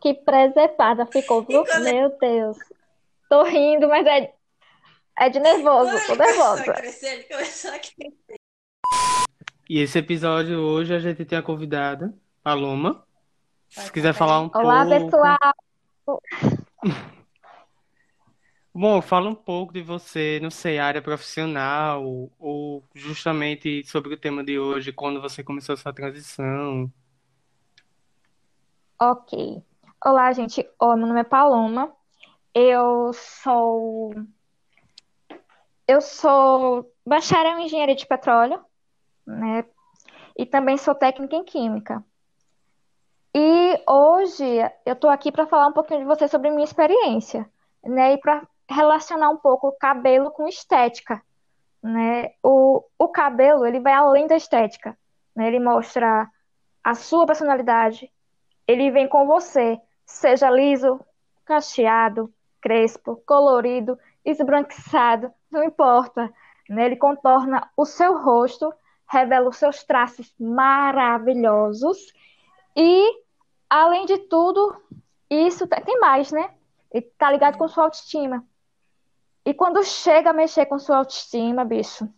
Que presepada ficou, viu? Meu Deus. Tô rindo, mas é, é de nervoso, tô nervosa. Crescer. E esse episódio hoje a gente tem a convidada, Paloma. Se quiser falar um Olá, pouco. pessoal. Bom, fala um pouco de você, não sei, área profissional, ou justamente sobre o tema de hoje, quando você começou sua transição. Ok. Olá, gente. Oi, meu nome é Paloma. Eu sou eu sou bacharel em engenharia de petróleo, né? E também sou técnica em química. E hoje eu tô aqui para falar um pouquinho de você sobre minha experiência, né? E para relacionar um pouco o cabelo com estética, né? O, o cabelo, ele vai além da estética, né? Ele mostra a sua personalidade, ele vem com você, seja liso, cacheado, crespo, colorido, esbranquiçado, não importa? Ele contorna o seu rosto, revela os seus traços maravilhosos e, além de tudo, isso tem mais, né? Ele tá ligado com sua autoestima. E quando chega a mexer com sua autoestima, bicho,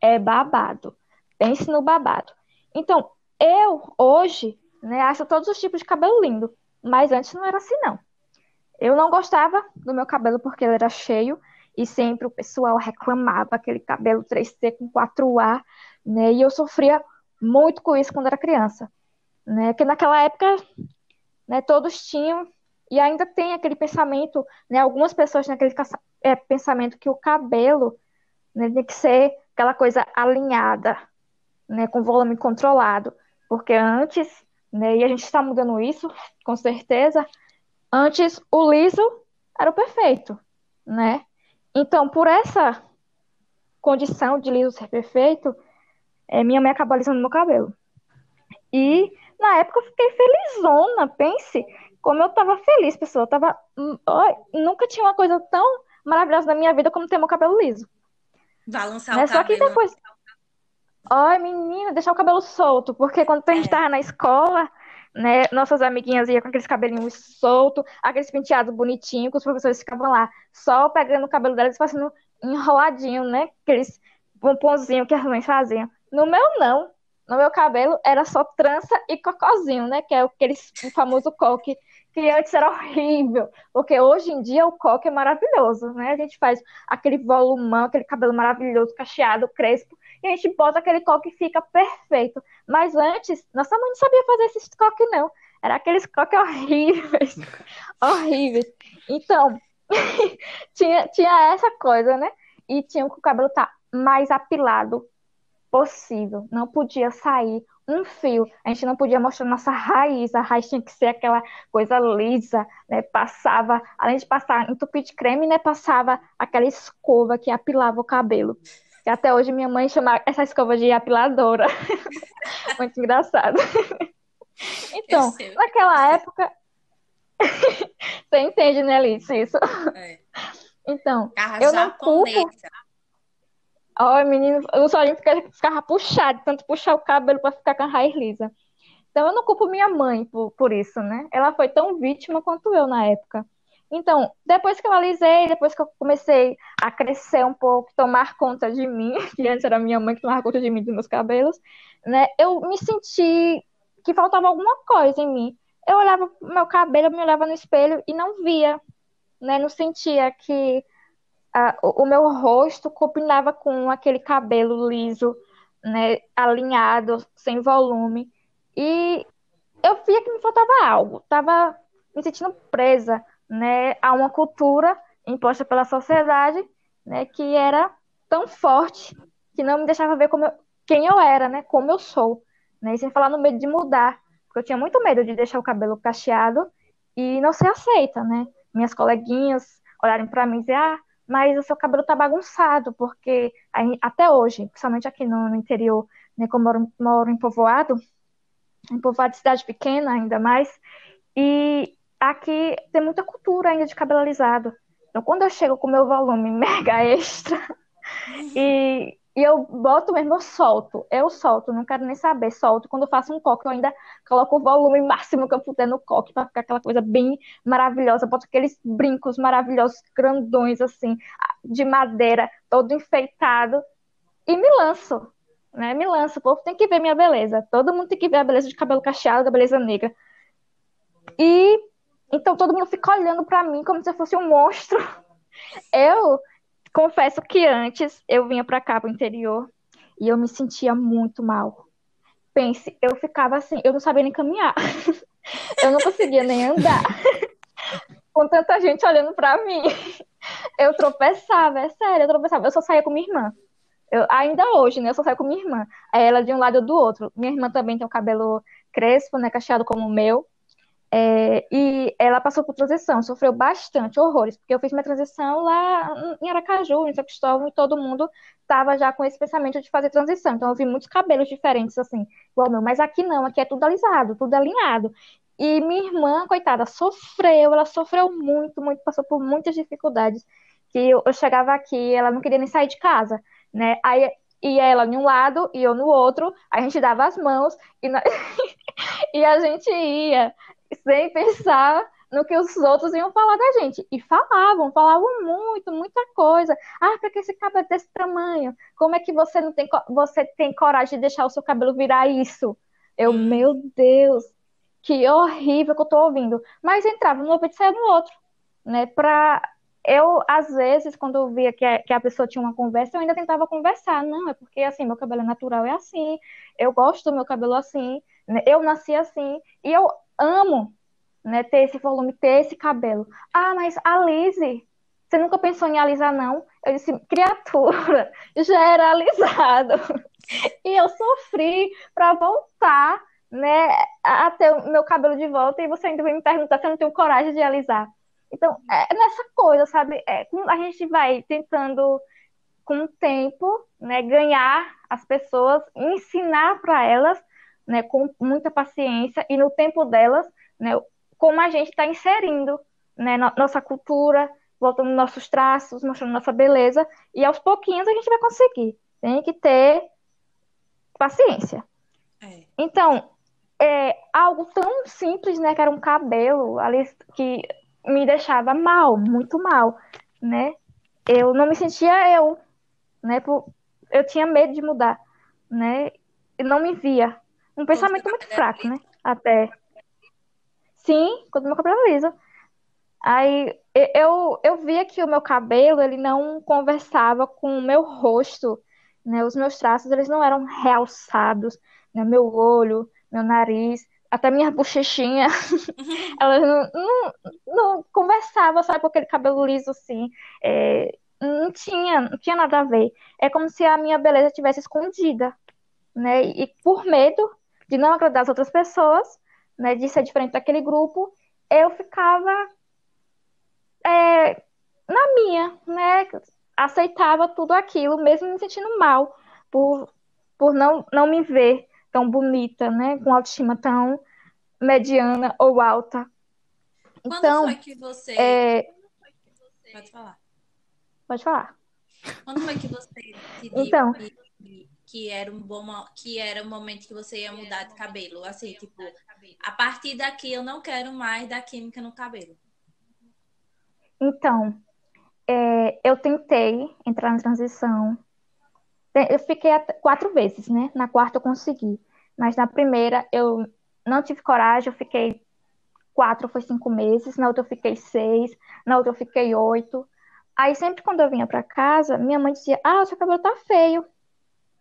é babado. Pense no babado. Então, eu hoje, né, acho todos os tipos de cabelo lindo, mas antes não era assim, não. Eu não gostava do meu cabelo porque ele era cheio e sempre o pessoal reclamava aquele cabelo 3C com 4A, né? E eu sofria muito com isso quando era criança, né? Que naquela época, né, todos tinham e ainda tem aquele pensamento, né? Algumas pessoas têm aquele é, pensamento que o cabelo, né, tem que ser aquela coisa alinhada, né, com volume controlado, porque antes, né, e a gente está mudando isso, com certeza, antes o liso era o perfeito, né? Então, por essa condição de liso ser perfeito, é, minha mãe acabou alisando meu cabelo. E na época eu fiquei felizona, pense como eu tava feliz, pessoal. Eu tava, hum, nunca tinha uma coisa tão maravilhosa na minha vida como ter meu cabelo liso. Balançar Né? o Só que cabelo. depois. Ai, menina, deixar o cabelo solto, porque quando a gente É. tava na escola, né, nossas amiguinhas iam com aqueles cabelinhos soltos, aqueles penteados bonitinhos, que os professores ficavam lá, só pegando o cabelo delas e fazendo enroladinho, né? Aqueles pomponzinhos que as mães faziam. No meu, não. No meu cabelo era só trança e cocozinho, né? Que é aqueles, o famoso coque, que antes era horrível, porque hoje em dia o coque é maravilhoso, né? A gente faz aquele volumão, aquele cabelo maravilhoso, cacheado, crespo, e a gente bota aquele coque e fica perfeito. Mas antes, nossa mãe não sabia fazer esses coques, não. Era aqueles coques horríveis. horríveis. Então, tinha, tinha essa coisa, né? E tinha que o cabelo tá mais apilado possível. Não podia sair um fio. A gente não podia mostrar nossa raiz. A raiz tinha que ser aquela coisa lisa, né? Passava, além de passar entupir de creme, né? Passava aquela escova que apilava o cabelo. Até hoje minha mãe chama essa escova de apiladora. Muito engraçado. Então, naquela época. Você entende, né, Alice? Isso. É. Então, Carro Eu não culpo. japonesa. Ai, menino, o solinho fica- ficava puxado, tanto puxar o cabelo para ficar com a raiz lisa. Então, eu não culpo minha mãe por, por isso, né? Ela foi tão vítima quanto eu na época. Então, depois que eu alisei, depois que eu comecei a crescer um pouco, tomar conta de mim, que antes era minha mãe que tomava conta de mim, dos meus cabelos, né? Eu me senti que faltava alguma coisa em mim. Eu olhava meu cabelo, eu me olhava no espelho e não via, né? Não sentia que a- o o meu rosto combinava com aquele cabelo liso, né, alinhado, sem volume. E eu via que me faltava algo. Tava me sentindo presa, né, a uma cultura imposta pela sociedade, né, que era tão forte que não me deixava ver como eu- quem eu era, né, como eu sou, né, e sem falar no medo de mudar, porque eu tinha muito medo de deixar o cabelo cacheado e não ser aceita, né? Minhas coleguinhas olharem para mim e dizer, ah, mas o seu cabelo tá bagunçado, porque até hoje, principalmente aqui no, no interior, né, como eu moro, moro em povoado, em povoado de cidade pequena ainda mais, e aqui tem muita cultura ainda de cabelo alisado. Então, quando eu chego com meu volume mega extra e E eu boto mesmo, eu solto. Eu solto, não quero nem saber, solto. Quando eu faço um coque, eu ainda coloco o volume máximo que eu puder no coque, para ficar aquela coisa bem maravilhosa. Boto aqueles brincos maravilhosos, grandões, assim, de madeira, todo enfeitado. E me lanço, né? Me lanço. O povo tem que ver minha beleza. Todo mundo tem que ver a beleza de cabelo cacheado, da beleza negra. E então todo mundo fica olhando para mim como se eu fosse um monstro. Eu confesso que antes eu vinha para cá, pro interior, e eu me sentia muito mal. Pense, eu ficava assim, eu não sabia nem caminhar. eu não conseguia nem andar. com tanta gente olhando para mim. Eu tropeçava, é sério, eu tropeçava. Eu só saía com minha irmã. Eu, ainda hoje, né? Eu só saio com minha irmã. Ela de um lado ou do outro. Minha irmã também tem o cabelo crespo, né? Cacheado como o meu. É, e ela passou por transição, sofreu bastante, horrores, porque eu fiz minha transição lá em Aracaju, em São Cristóvão, e todo mundo estava já com esse pensamento de fazer transição. Então eu vi muitos cabelos diferentes, assim, igual meu, mas aqui não, aqui é tudo alisado, tudo alinhado. E minha irmã, coitada, sofreu, ela sofreu muito, muito, passou por muitas dificuldades. Que eu, eu chegava aqui, ela não queria nem sair de casa, né? Aí ia ela em um lado e eu no outro, a gente dava as mãos e, e a gente ia sem pensar no que os outros iam falar da gente. E falavam, falavam muito, muita coisa. Ah, para que esse cabelo é desse tamanho? Como é que você não tem, você tem coragem de deixar o seu cabelo virar isso? Eu, hum. meu Deus, que horrível que eu tô ouvindo. Mas entrava no ouvido e saia no outro, né? Pra eu, às vezes, quando eu via que a, que a pessoa tinha uma conversa, eu ainda tentava conversar. Não, é porque, assim, meu cabelo é natural, é assim. Eu gosto do meu cabelo assim. Né? Eu nasci assim. E eu amo né, ter esse volume, ter esse cabelo. Ah, mas alise. Você nunca pensou em alisar, não? Eu disse, criatura, já era alisado. E eu sofri para voltar, né, a ter o meu cabelo de volta, e você ainda vai me perguntar se eu não tenho coragem de alisar. Então, é nessa coisa, sabe? É, a gente vai tentando, com o tempo, né, ganhar as pessoas, ensinar para elas né, com muita paciência e no tempo delas, né, como a gente está inserindo né, nossa cultura, voltando nossos traços, mostrando nossa beleza, e aos pouquinhos a gente vai conseguir. Tem que ter paciência. É. Então, é algo tão simples, né, que era um cabelo ali que me deixava mal, muito mal, né? Eu não me sentia eu, né? Eu tinha medo de mudar, né? E não me via um pensamento muito fraco, né? Até. Sim, quando meu cabelo era liso. Aí eu, eu via que o meu cabelo ele não conversava com o meu rosto, né? Os meus traços eles não eram realçados, né? Meu olho, meu nariz, até minha bochechinha, elas não, não, não conversavam, sabe, com aquele cabelo liso assim. É, não tinha, não tinha nada a ver. É como se a minha beleza estivesse escondida, né? E por medo de não agradar as outras pessoas, né, de ser diferente daquele grupo, eu ficava é, na minha, né, aceitava tudo aquilo, mesmo me sentindo mal por, por não, não me ver tão bonita, né, com autoestima tão mediana ou alta. Quando então, foi que você... É... Pode falar. Pode falar. Quando foi que você então, que era um bom que era o momento que você ia mudar de cabelo, assim, tipo, a partir daqui eu não quero mais dar química no cabelo. Então, é, eu tentei entrar na transição. Eu fiquei quatro vezes, né? Na quarta eu consegui. Mas na primeira eu não tive coragem, eu fiquei quatro, foi cinco meses. Na outra eu fiquei seis, na outra eu fiquei oito. Aí sempre quando eu vinha para casa, minha mãe dizia: Ah, o seu cabelo tá feio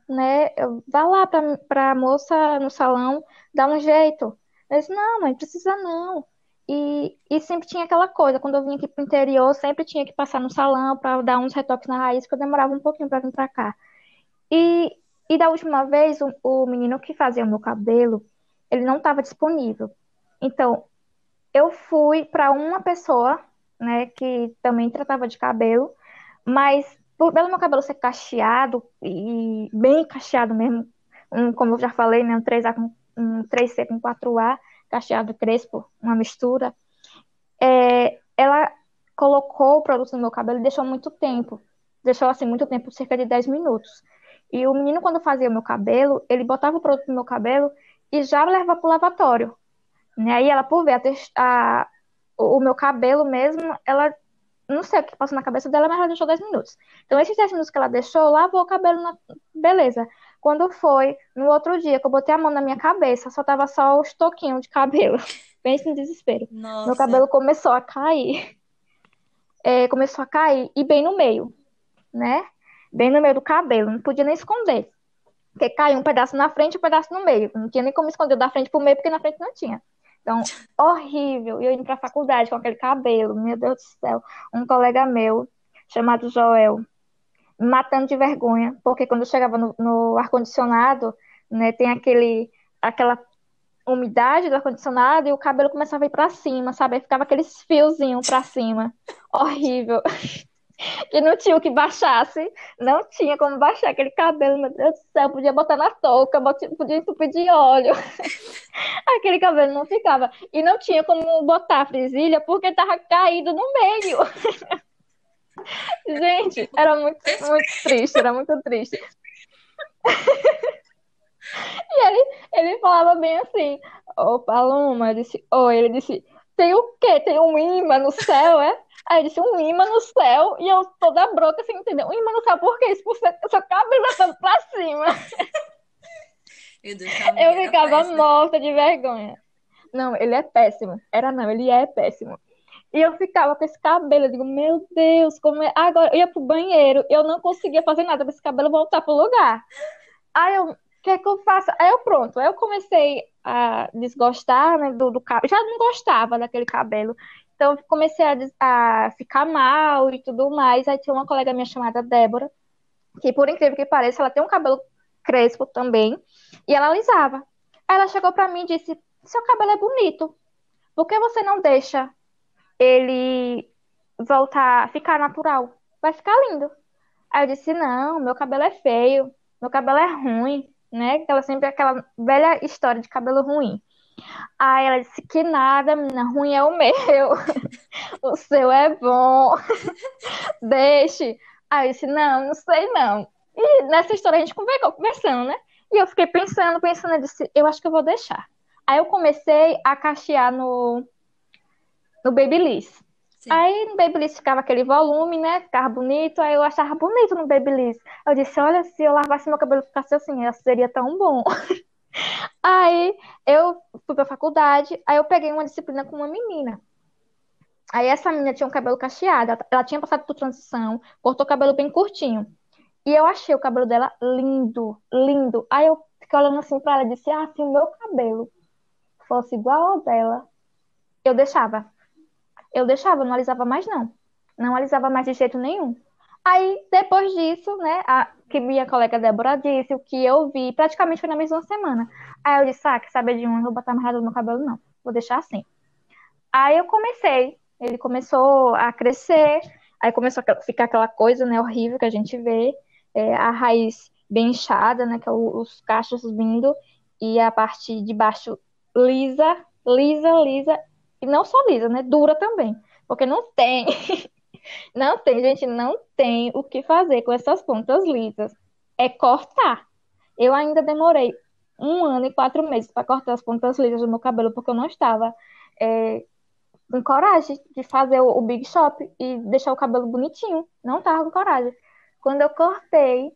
né? Vá lá para a moça no salão, dá um jeito. Eu disse, não, mãe, precisa não. E, e sempre tinha aquela coisa, quando eu vinha aqui pro interior, sempre tinha que passar no salão para dar uns retoques na raiz, que eu demorava um pouquinho para vir para cá. E, e da última vez, o, o menino que fazia o meu cabelo, ele não estava disponível. Então, eu fui para uma pessoa, né, que também tratava de cabelo, mas pelo meu cabelo ser cacheado e bem cacheado mesmo, um, como eu já falei, né, um 3A com um 3C com 4A, cacheado crespo, uma mistura, é, ela colocou o produto no meu cabelo e deixou muito tempo. Deixou assim muito tempo, cerca de 10 minutos. E o menino, quando fazia o meu cabelo, ele botava o produto no meu cabelo e já levava para o lavatório. Né? Aí ela, por ver a, a, o meu cabelo mesmo, ela não sei o que passou na cabeça dela, mas ela deixou 10 minutos. Então, esses 10 minutos que ela deixou, lavou o cabelo, na... beleza. Quando foi, no outro dia, que eu botei a mão na minha cabeça, só tava só os toquinhos de cabelo. Pense no desespero. Nossa. Meu cabelo começou a cair. É, começou a cair, e bem no meio, né? Bem no meio do cabelo, não podia nem esconder. Porque caiu um pedaço na frente e um pedaço no meio. Não tinha nem como esconder da frente pro meio, porque na frente não tinha. Então, horrível. E eu indo pra faculdade com aquele cabelo, meu Deus do céu. Um colega meu, chamado Joel, matando de vergonha, porque quando eu chegava no, no ar-condicionado, né, tem aquele, aquela umidade do ar-condicionado e o cabelo começava a ir pra cima, sabe? Aí ficava aqueles fiozinhos pra cima. Horrível. que não tinha o que baixasse, não tinha como baixar aquele cabelo, meu Deus do céu, podia botar na touca, podia entupir de óleo. aquele cabelo não ficava. E não tinha como botar a frisilha porque tava caído no meio. Gente, era muito, muito triste, era muito triste. e ele, ele falava bem assim, ô Paloma, disse, oi, ele disse, tem o quê? Tem um imã no céu, é? Aí disse um imã no céu e eu toda broca sem entender. Um imã no céu, por quê? Isso por ser, seu cabelo todo pra cima. Deus, eu ficava morta de vergonha. Não, ele é péssimo. Era não, ele é péssimo. E eu ficava com esse cabelo, eu digo, meu Deus, como é. Agora eu ia pro banheiro, eu não conseguia fazer nada para esse cabelo voltar pro lugar. Aí eu, o que é que eu faço? Aí eu pronto, aí eu comecei a desgostar né, do, do cabelo. Já não gostava daquele cabelo. Então, comecei a, a, ficar mal e tudo mais. Aí tinha uma colega minha chamada Débora, que por incrível que pareça, ela tem um cabelo crespo também, e ela alisava. Aí ela chegou para mim e disse: Seu cabelo é bonito, por que você não deixa ele voltar, ficar natural? Vai ficar lindo. Aí eu disse: Não, meu cabelo é feio, meu cabelo é ruim, né? Aquela sempre aquela velha história de cabelo ruim. Aí ela disse que nada, menina, ruim é o meu. o seu é bom. Deixe. Aí eu disse, não, não sei não. E nessa história a gente conversou, conversando, né? E eu fiquei pensando, pensando, eu disse, eu acho que eu vou deixar. Aí eu comecei a cachear no, no Babyliss. Aí no Babyliss ficava aquele volume, né? Ficava bonito, aí eu achava bonito no Babyliss. Eu disse, olha, se eu lavasse meu cabelo e ficasse assim, seria tão bom. Aí eu fui pra faculdade, aí eu peguei uma disciplina com uma menina. Aí essa menina tinha um cabelo cacheado, ela tinha passado por transição, cortou o cabelo bem curtinho. E eu achei o cabelo dela lindo, lindo. Aí eu fiquei olhando assim pra ela e disse: Ah, se o meu cabelo fosse igual ao dela, eu deixava. Eu deixava, não alisava mais, não. Não alisava mais de jeito nenhum. Aí, depois disso, né, a, que minha colega Débora disse, o que eu vi, praticamente foi na mesma semana. Aí eu disse, ah, quer saber de um, não vou botar nada no meu cabelo, não. Vou deixar assim. Aí eu comecei, ele começou a crescer, aí começou a ficar aquela coisa, né, horrível que a gente vê, é, a raiz bem inchada, né, que é os cachos vindo, e a parte de baixo lisa, lisa, lisa, e não só lisa, né, dura também, porque não tem Não tem, gente, não tem o que fazer com essas pontas lisas. É cortar. Eu ainda demorei um ano e quatro meses para cortar as pontas lisas do meu cabelo, porque eu não estava é, com coragem de fazer o, o, Big Shop e deixar o cabelo bonitinho. Não estava com coragem. Quando eu cortei,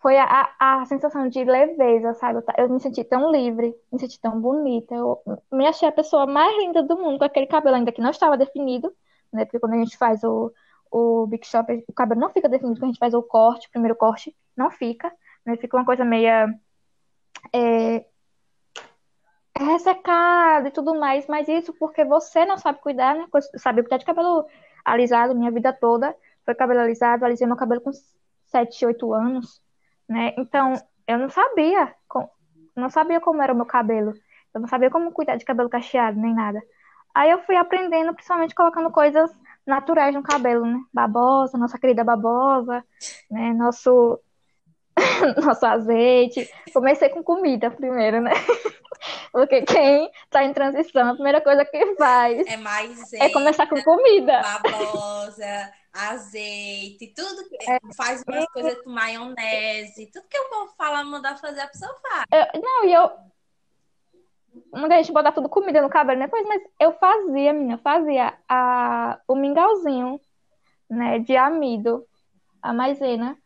foi a, a, sensação de leveza, sabe? Eu, me senti tão livre, me senti tão bonita. Eu me achei a pessoa mais linda do mundo com aquele cabelo ainda que não estava definido, né? Porque quando a gente faz o, o Big Shop, o cabelo não fica definido, quando a gente faz o corte, o primeiro corte, não fica, né? Fica uma coisa meia é, ressecado e tudo mais, mas isso porque você não sabe cuidar, né? Sabe cuidar de cabelo alisado minha vida toda, foi cabelo alisado, alisei meu cabelo com 7, 8 anos, né? Então, eu não sabia, não sabia como era o meu cabelo. Eu não sabia como cuidar de cabelo cacheado, nem nada. Aí eu fui aprendendo, principalmente colocando coisas naturais no cabelo, né? Babosa, nossa querida babosa, né? Nosso nosso azeite. Comecei com comida primeiro, né? Porque quem tá em transição, a primeira coisa que faz É mais é começar com comida. babosa, azeite, tudo que faz umas coisas com maionese, tudo que o povo fala mandar fazer, a pessoa faz. Eu- não, e eu. Muita gente botar tudo comida no cabelo depois, mas eu fazia, menina, fazia a, o mingauzinho, né, de amido, a maisena.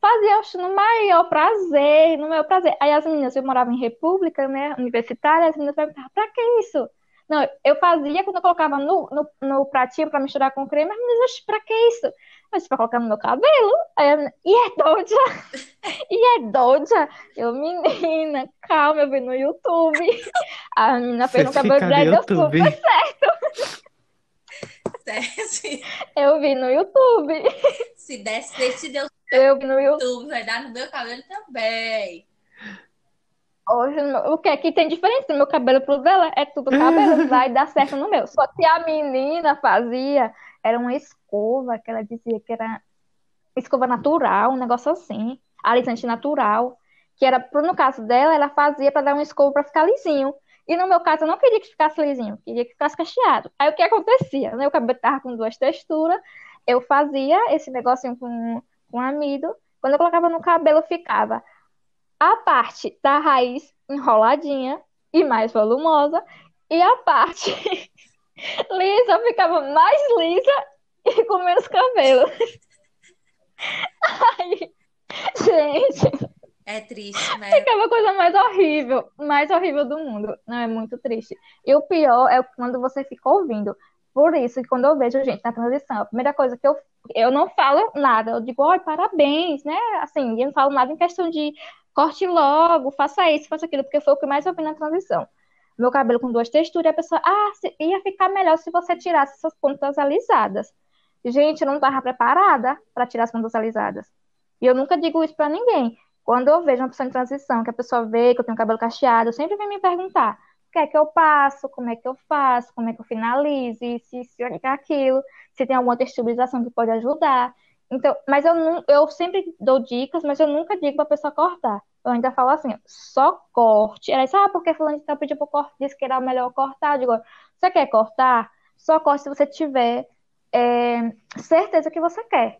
Fazia acho, no maior prazer, no maior prazer. Aí as meninas, eu morava em República, né, universitária, as meninas perguntavam, pra que isso? Não, eu fazia quando eu colocava no, no, no pratinho pra misturar com creme, as meninas, "Oxe, pra que isso? Disse, pra colocar no meu cabelo. Aí a menina, e é doida? E é doida? Eu, menina, calma, eu vi no YouTube. A menina fez um cabelo dread, deu YouTube. super. Se, Eu vi no YouTube. se desse, se Deus Eu vi no YouTube. Vai dar no meu cabelo também. Hoje, o que é que tem diferença do meu cabelo pro dela? É tudo cabelo, vai dar certo no meu. Só que a menina fazia, era uma escova, que ela dizia que era escova natural, um negócio assim, alisante natural, que era, no caso dela, ela fazia para dar uma escova para ficar lisinho. E no meu caso, eu não queria que ficasse lisinho, queria que ficasse cacheado. Aí o que acontecia? Meu cabelo tava com duas texturas, eu fazia esse negocinho com, com amido, quando eu colocava no cabelo, ficava a parte da raiz enroladinha e mais volumosa, e a parte lisa ficava mais lisa e com menos cabelo. Aí, gente, É triste, né? ficava a coisa mais horrível, mais horrível do mundo. Não, é muito triste. E o pior é quando você fica ouvindo. Por isso que quando eu vejo gente na transição, a primeira coisa que eu eu não falo nada, eu digo, oi, parabéns, né? Assim, eu não falo nada em questão de corte logo, faça isso, faça aquilo, porque foi o que mais eu vi na transição. Meu cabelo com duas texturas, e a pessoa, ah, ia ficar melhor se você tirasse essas pontas alisadas. Gente, eu não estava preparada para tirar as pontas alisadas. E eu nunca digo isso para ninguém. Quando eu vejo uma pessoa em transição, que a pessoa vê que eu tenho cabelo cacheado, sempre vem me perguntar o que é que eu passo, como é que eu faço, como é que eu finalizo, se isso, aquilo, se tem alguma texturização que pode ajudar. Então, mas eu, não, eu sempre dou dicas, mas eu nunca digo para a pessoa cortar. Eu ainda falo assim, só corte. Ela disse, ah, porque fulano de tal pediu para cortar, disse que era melhor cortar. Eu digo, você quer cortar? Só corte se você tiver é, certeza que você quer.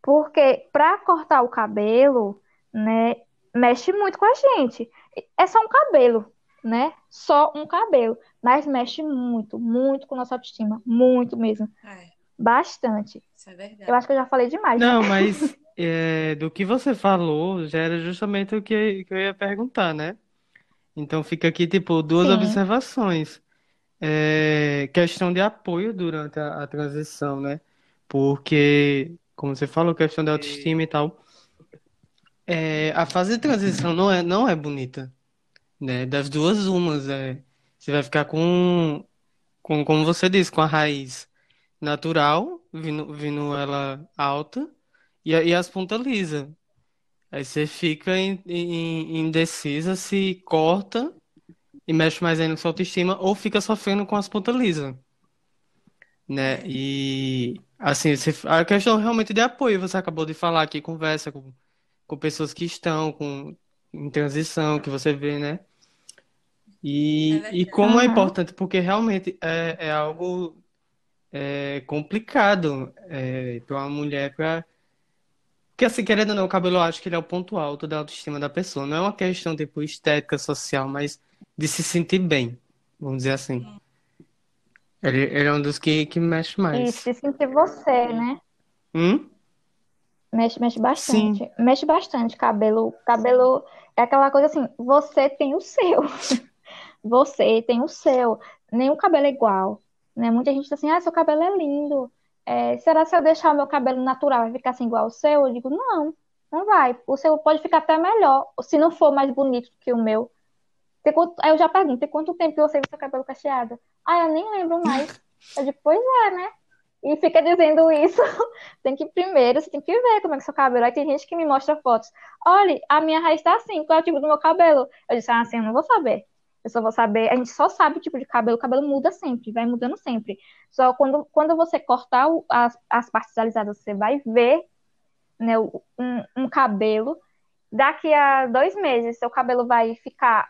Porque para cortar o cabelo, né, mexe muito com a gente. É só um cabelo, né? Só um cabelo. Mas mexe muito, muito com nossa autoestima. Muito mesmo. É, Bastante. isso é verdade. Eu acho que eu já falei demais. Não, mas é, do que você falou já era justamente o que, que eu ia perguntar, né? Então fica aqui, tipo, duas Sim. observações. É, questão de apoio durante a, a transição, né? Porque, como você falou, questão de autoestima e tal. É, a fase de transição não é, não é bonita, né? Das duas, umas. É, você vai ficar com, com, como você disse, com a raiz natural, vindo, vindo ela alta, e, e as pontas lisas. Aí você fica in- in- indecisa se corta e mexe mais ainda com sua autoestima ou fica sofrendo com as pontas lisas, né? E assim, você- a questão realmente de apoio, você acabou de falar aqui, conversa com, com pessoas que estão com, em transição, que você vê, né? E, É e como é importante, porque realmente é, é algo é, complicado é, para uma mulher, para porque assim, querendo ou não, o cabelo eu acho que ele é o ponto alto da autoestima da pessoa. Não é uma questão, tipo, estética, social, mas de se sentir bem, vamos dizer assim. Ele, ele é um dos que, que mexe E mais. se sentir você, né? Hum? Mexe, mexe bastante. Mexe bastante. Cabelo, cabelo é aquela coisa assim, você tem o seu. Você tem o seu. Nenhum cabelo é igual, né? Muita gente diz assim, ah, seu cabelo é lindo. É, será que se eu deixar o meu cabelo natural vai ficar assim igual ao seu? Eu digo, não, não vai. O seu pode ficar até melhor, se não for mais bonito que o meu. Tem quanto- Aí eu já pergunto, tem quanto tempo que você viu seu cabelo cacheado? Ah, eu nem lembro mais. Eu digo, pois é, né? E fica dizendo isso. Tem que primeiro, você tem que ver como é que é seu cabelo. Aí tem gente que me mostra fotos. Olha, a minha raiz tá assim, qual é o tipo do meu cabelo? Eu disse, ah, assim, eu não vou saber. Eu só vou saber, a gente só sabe o tipo de cabelo, o cabelo muda sempre, vai mudando sempre. Só quando, quando você cortar o- as, as partes alisadas, você vai ver, né, um, um cabelo daqui a dois meses seu cabelo vai ficar,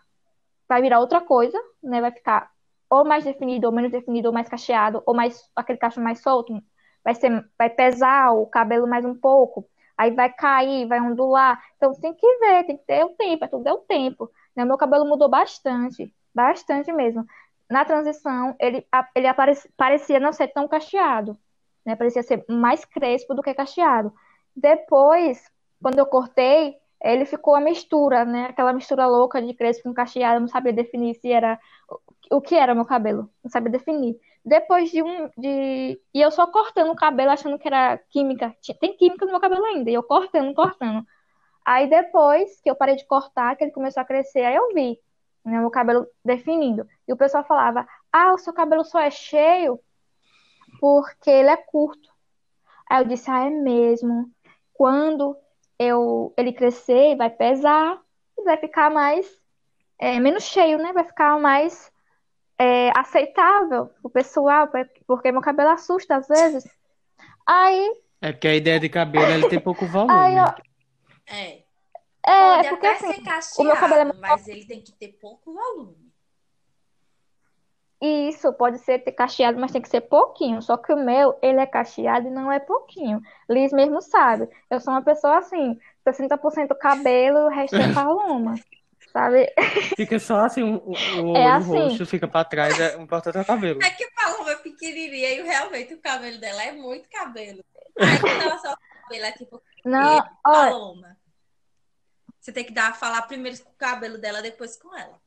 vai virar outra coisa, né? Vai ficar ou mais definido, ou menos definido, ou mais cacheado, ou mais aquele cacho mais solto, vai ser, vai pesar o cabelo mais um pouco, aí vai cair, vai ondular. Então tem que ver, tem que ter o tempo, é tudo é o tempo. Né? Meu cabelo mudou bastante, bastante mesmo. Na transição, ele, ele aparecia, parecia não ser tão cacheado, né? Parecia ser mais crespo do que cacheado. Depois, quando eu cortei, ele ficou a mistura, né? Aquela mistura louca de crespo com cacheado, não sabia definir se era o que era meu cabelo, não sabia definir. Depois de um de e eu só cortando o cabelo achando que era química, tem química no meu cabelo ainda, e eu cortando, cortando. Aí depois que eu parei de cortar, que ele começou a crescer, aí eu vi, né, meu cabelo definindo. E o pessoal falava: "Ah, o seu cabelo só é cheio porque ele é curto". Aí eu disse: "Ah, é mesmo. Quando eu ele crescer, vai pesar e vai ficar mais é, menos cheio, né? Vai ficar mais é, aceitável o pessoal, porque meu cabelo assusta às vezes. Aí. É porque a ideia de cabelo ele tem pouco volume. Aí, ó, é. É, Pode porque até assim, ser cacheado, o meu cabelo é mas ele tem que ter pouco volume. Isso, pode ser ter cacheado, mas tem que ser pouquinho. Só que o meu, ele é cacheado e não é pouquinho. Liz mesmo sabe. Eu sou uma pessoa assim, 60% cabelo, o resto é paloma. sabe? Fica só assim, o, o, É o assim. rosto fica pra trás, é, o importante é o cabelo. É que a Paloma é pequenininha e realmente o cabelo dela é muito cabelo. Aí quando ela solta o cabelo, é tipo, Não, "Ih, olha, Paloma. Você tem que dar, falar primeiro com o cabelo dela, depois com ela.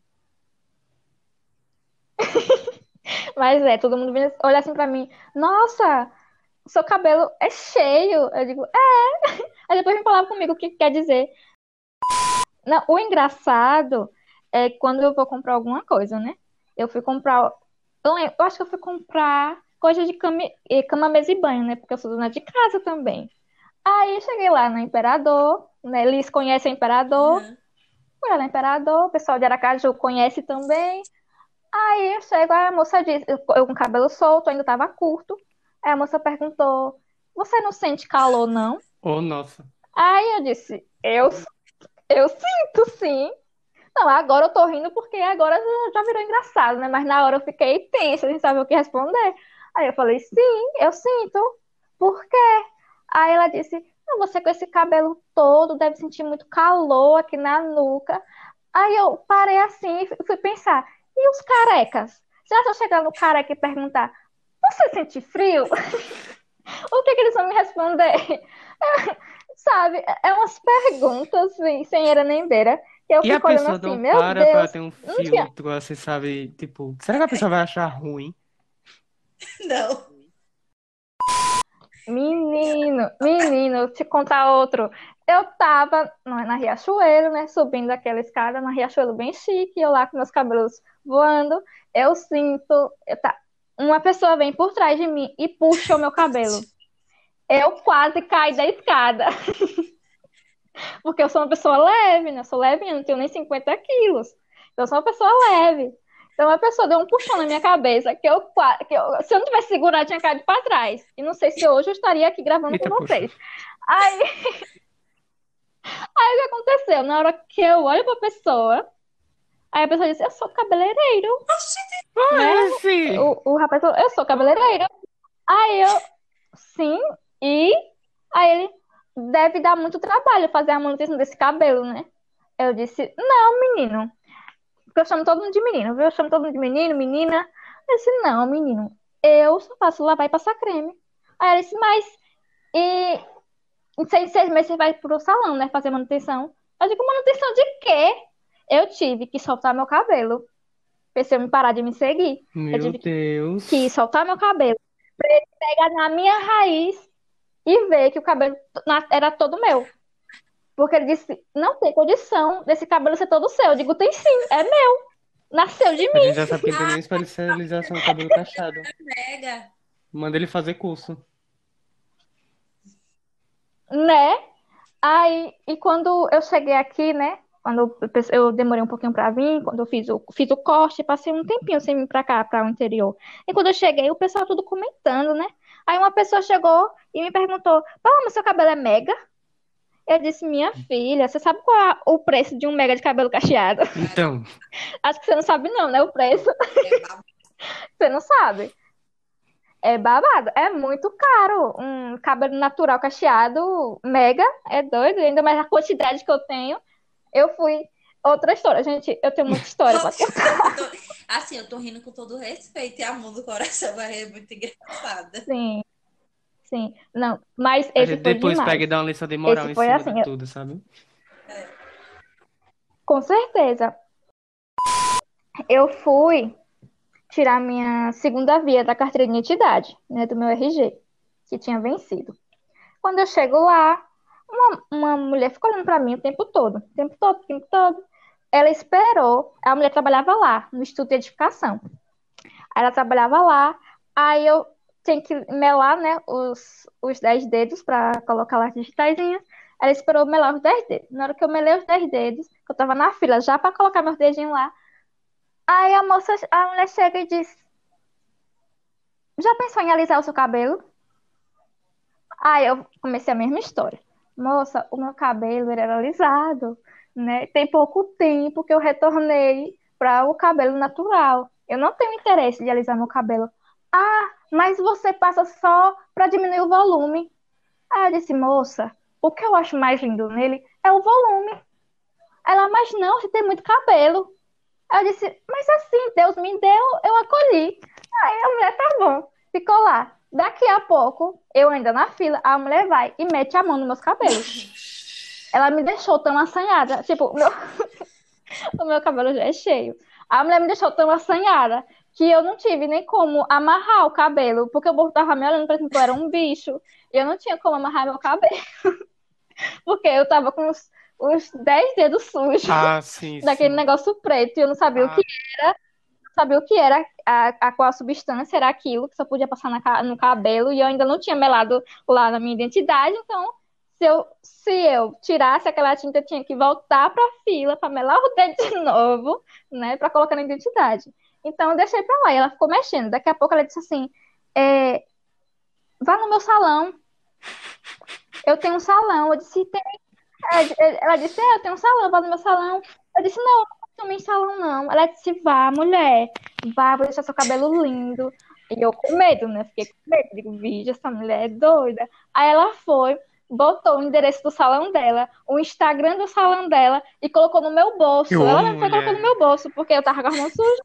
mas é, todo mundo olha assim pra mim, nossa, seu cabelo é cheio. Eu digo, é. Aí depois vem falar comigo o que quer dizer. Não, o engraçado é quando eu vou comprar alguma coisa, né? Eu fui comprar. Eu, lem- eu acho que eu fui comprar coisa de cama, cama, mesa e banho, né? Porque eu sou dona de casa também. Aí cheguei lá no Imperador, né? Eles conhecem o Imperador. Uhum. Fui lá no Imperador, o pessoal de Aracaju conhece também. Aí eu chego, a moça disse, eu, com cabelo solto, ainda tava curto. Aí a moça perguntou: Você não sente calor, não? Oh, nossa. Aí eu disse: Eu, eu sinto sim. Não, agora eu tô rindo porque agora já, já virou engraçado, né? Mas na hora eu fiquei tensa, sem saber o que responder. Aí eu falei: Sim, eu sinto. Por quê? Aí ela disse: Não, você com esse cabelo todo deve sentir muito calor aqui na nuca. Aí eu parei assim e fui- pensar: E os carecas? Já se eu chegar no careca e perguntar: Você sente frio? O que que eles vão me responder? Sabe? É umas perguntas assim, sem era nem beira. Que eu E a fico olhando pessoa assim, não meu para pra ter um filtro, assim, sabe? Tipo, será que a pessoa vai achar ruim? Não. Menino, menino, te contar outro. Eu tava na Riachuelo, né? Subindo aquela escada, na Riachuelo bem chique, eu lá com meus cabelos voando. Eu sinto. eu tá- Uma pessoa vem por trás de mim e puxa o meu cabelo. Eu quase caí da escada. Porque eu sou uma pessoa leve, né? Eu sou leve, eu não tenho nem 50 quilos. Eu sou uma pessoa leve. Então, uma pessoa deu um puxão na minha cabeça que eu, que eu- se eu não tivesse segurado, tinha caído para trás. E não sei se hoje eu estaria aqui gravando Eita, com vocês. Aí, aí o que aconteceu? Na hora que eu olho para a pessoa, aí a pessoa disse: Eu sou cabeleireiro. Ah, sim. O, o rapaz falou: Eu sou cabeleireiro. Aí eu, sim, e aí ele deve dar muito trabalho fazer a manutenção desse cabelo, né? Eu disse: Não, menino. Porque eu chamo todo mundo de menino, viu? Eu chamo todo mundo de menino, menina. Eu disse: Não, menino. Eu só faço lavar e passar creme. Aí ele disse: Mas, e em seis, seis meses você vai pro salão, né? Fazer manutenção. Eu digo: Manutenção de quê? Eu tive que soltar meu cabelo. Pra esse homem parar de me seguir Meu tive Deus. que soltar meu cabelo, pra ele pegar na minha raiz e ver que o cabelo era todo meu. Porque ele disse, não tem condição desse cabelo ser todo seu. Eu digo, tem sim, é meu. Nasceu de A mim, gente já sabe que ele tem nem especialização no cabelo cacheado. Mega. Manda ele fazer curso. né? Aí, e quando eu cheguei aqui, né? Quando eu demorei um pouquinho pra vir, quando eu fiz o, fiz o corte, passei um tempinho sem vir pra cá, pra o interior. E quando eu cheguei, o pessoal tudo comentando, né? Aí uma pessoa chegou e me perguntou: Paloma, seu cabelo é mega? Eu disse, minha filha, você sabe qual é o preço de um mega de cabelo cacheado? Então, Acho que você não sabe não, né? O preço. É babado. Você não sabe. É babado. É muito caro. Um cabelo natural cacheado, mega, é doido. Ainda mais a quantidade que eu tenho. Eu fui. Outra história, gente. Eu tenho muita história pra contar. Assim, eu tô rindo com todo respeito e amor do coração, mas é muito engraçada. Sim. Sim. Não, mas a esse gente foi depois demais. pega e dá uma lição de moral Esse em foi cima assim, de eu- tudo, sabe? Com certeza. Eu fui tirar minha segunda via da carteira de identidade, né, do meu RG, que tinha vencido. Quando eu chego lá, uma, uma mulher ficou olhando pra mim o tempo todo, o tempo todo, o tempo todo. Ela esperou, a mulher trabalhava lá, no Instituto de Edificação. Ela trabalhava lá, aí eu tinha que melar, né, os, os 10 dedos pra colocar lá as digitaizinhas. Ela esperou melar os 10 dedos. Na hora que eu melei os 10 dedos, eu tava na fila já pra colocar meus dedinhos lá, aí a moça, a mulher chega e diz: Já pensou em alisar o seu cabelo? Aí eu comecei a mesma história. Moça, o meu cabelo era alisado, né? Tem pouco tempo que eu retornei para o cabelo natural. Eu não tenho interesse de alisar meu cabelo. Ah, mas você passa só para diminuir o volume. Aí eu disse, moça, o que eu acho mais lindo nele é o volume. Ela, mas não, você tem muito cabelo. Aí eu disse, mas assim, Deus me deu, eu acolhi. Aí a mulher, tá bom, ficou lá. Daqui a pouco, eu ainda na fila, a mulher vai e mete a mão nos meus cabelos. Ela me deixou tão assanhada. Tipo, meu, o meu cabelo já é cheio. A mulher me deixou tão assanhada que eu não tive nem como amarrar o cabelo, porque o povo tava me olhando, por exemplo, eu era um bicho. E eu não tinha como amarrar meu cabelo. Porque eu tava com os, os 10 dedos sujos Ah, sim, daquele sim. negócio preto e eu não sabia o Ah. que era, não sabia o que era, a, a qual substância era aquilo que só podia passar na no cabelo e eu ainda não tinha melado lá na minha identidade, então se eu, se eu tirasse aquela tinta, eu tinha que voltar pra fila pra melar o dedo de novo, né, pra colocar na identidade. Então eu deixei pra lá e ela ficou mexendo. Daqui a pouco ela disse assim: é, vá no meu salão. Eu tenho um salão. Eu disse, tem. Ela disse, é, eu tenho um salão, vá no meu salão. Eu disse, não, não tem salão, não. Ela disse, vá, mulher, vá, vou deixar seu cabelo lindo. E eu com medo, né? Fiquei com medo. Digo, vídeo, essa mulher é doida. Aí ela foi, botou o endereço do salão dela, o Instagram do salão dela e colocou no meu bolso. Ô, Ela foi colocou no meu bolso, porque eu tava com a mão suja.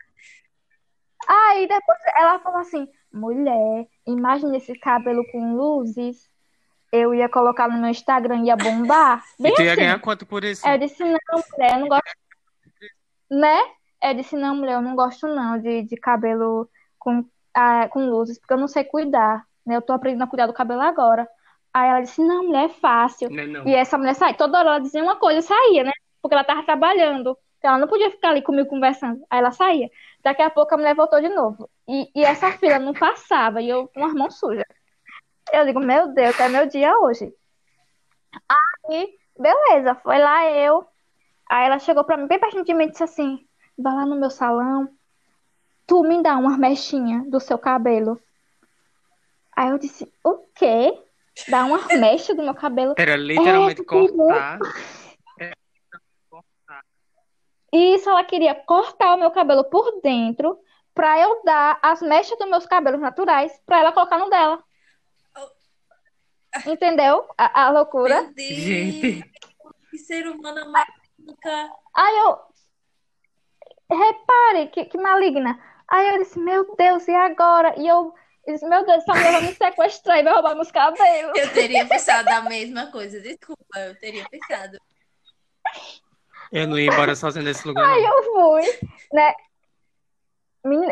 Aí depois ela falou assim, mulher, imagine esse cabelo com luzes. Eu ia colocar no meu Instagram, ia bombar. Bem E tu ia assim. ganhar quanto por isso? Eu disse, não, mulher, eu não gosto. Né? Eu disse, não, mulher, eu não gosto não de, de cabelo com, ah, com luzes, porque eu não sei cuidar, né? Eu tô aprendendo a cuidar do cabelo agora. Aí ela disse, não, mulher, é fácil. Não, é não. E essa mulher sai, toda hora ela dizia uma coisa e saía, né? Porque ela tava trabalhando. Então ela não podia ficar ali comigo conversando. Aí ela saía. Daqui a pouco a mulher voltou de novo. E, e essa fila não passava. E eu com as mãos sujas. Eu digo, meu Deus, é meu dia hoje. Aí, beleza, foi lá eu. Aí ela chegou pra mim bem pertinho de mim e disse assim: vai lá no meu salão, tu me dá uma mechinha do seu cabelo. Aí eu disse: o quê? Dá uma mecha do meu cabelo? Era literalmente É, queria- cortar. E isso ela queria cortar o meu cabelo por dentro pra eu dar as mechas dos meus cabelos naturais pra ela colocar no dela. Entendeu? A, a loucura. Meu Deus, Gente, que ser humano maluca. Aí eu. Repare que, que maligna. Aí eu disse, meu Deus, e agora? E eu disse, meu Deus, essa mulher vai me sequestrar e vai roubar meus cabelos. Eu teria pensado a mesma coisa. Desculpa, eu teria pensado. eu não ia embora sozinho desse lugar, Aí não. eu fui, né?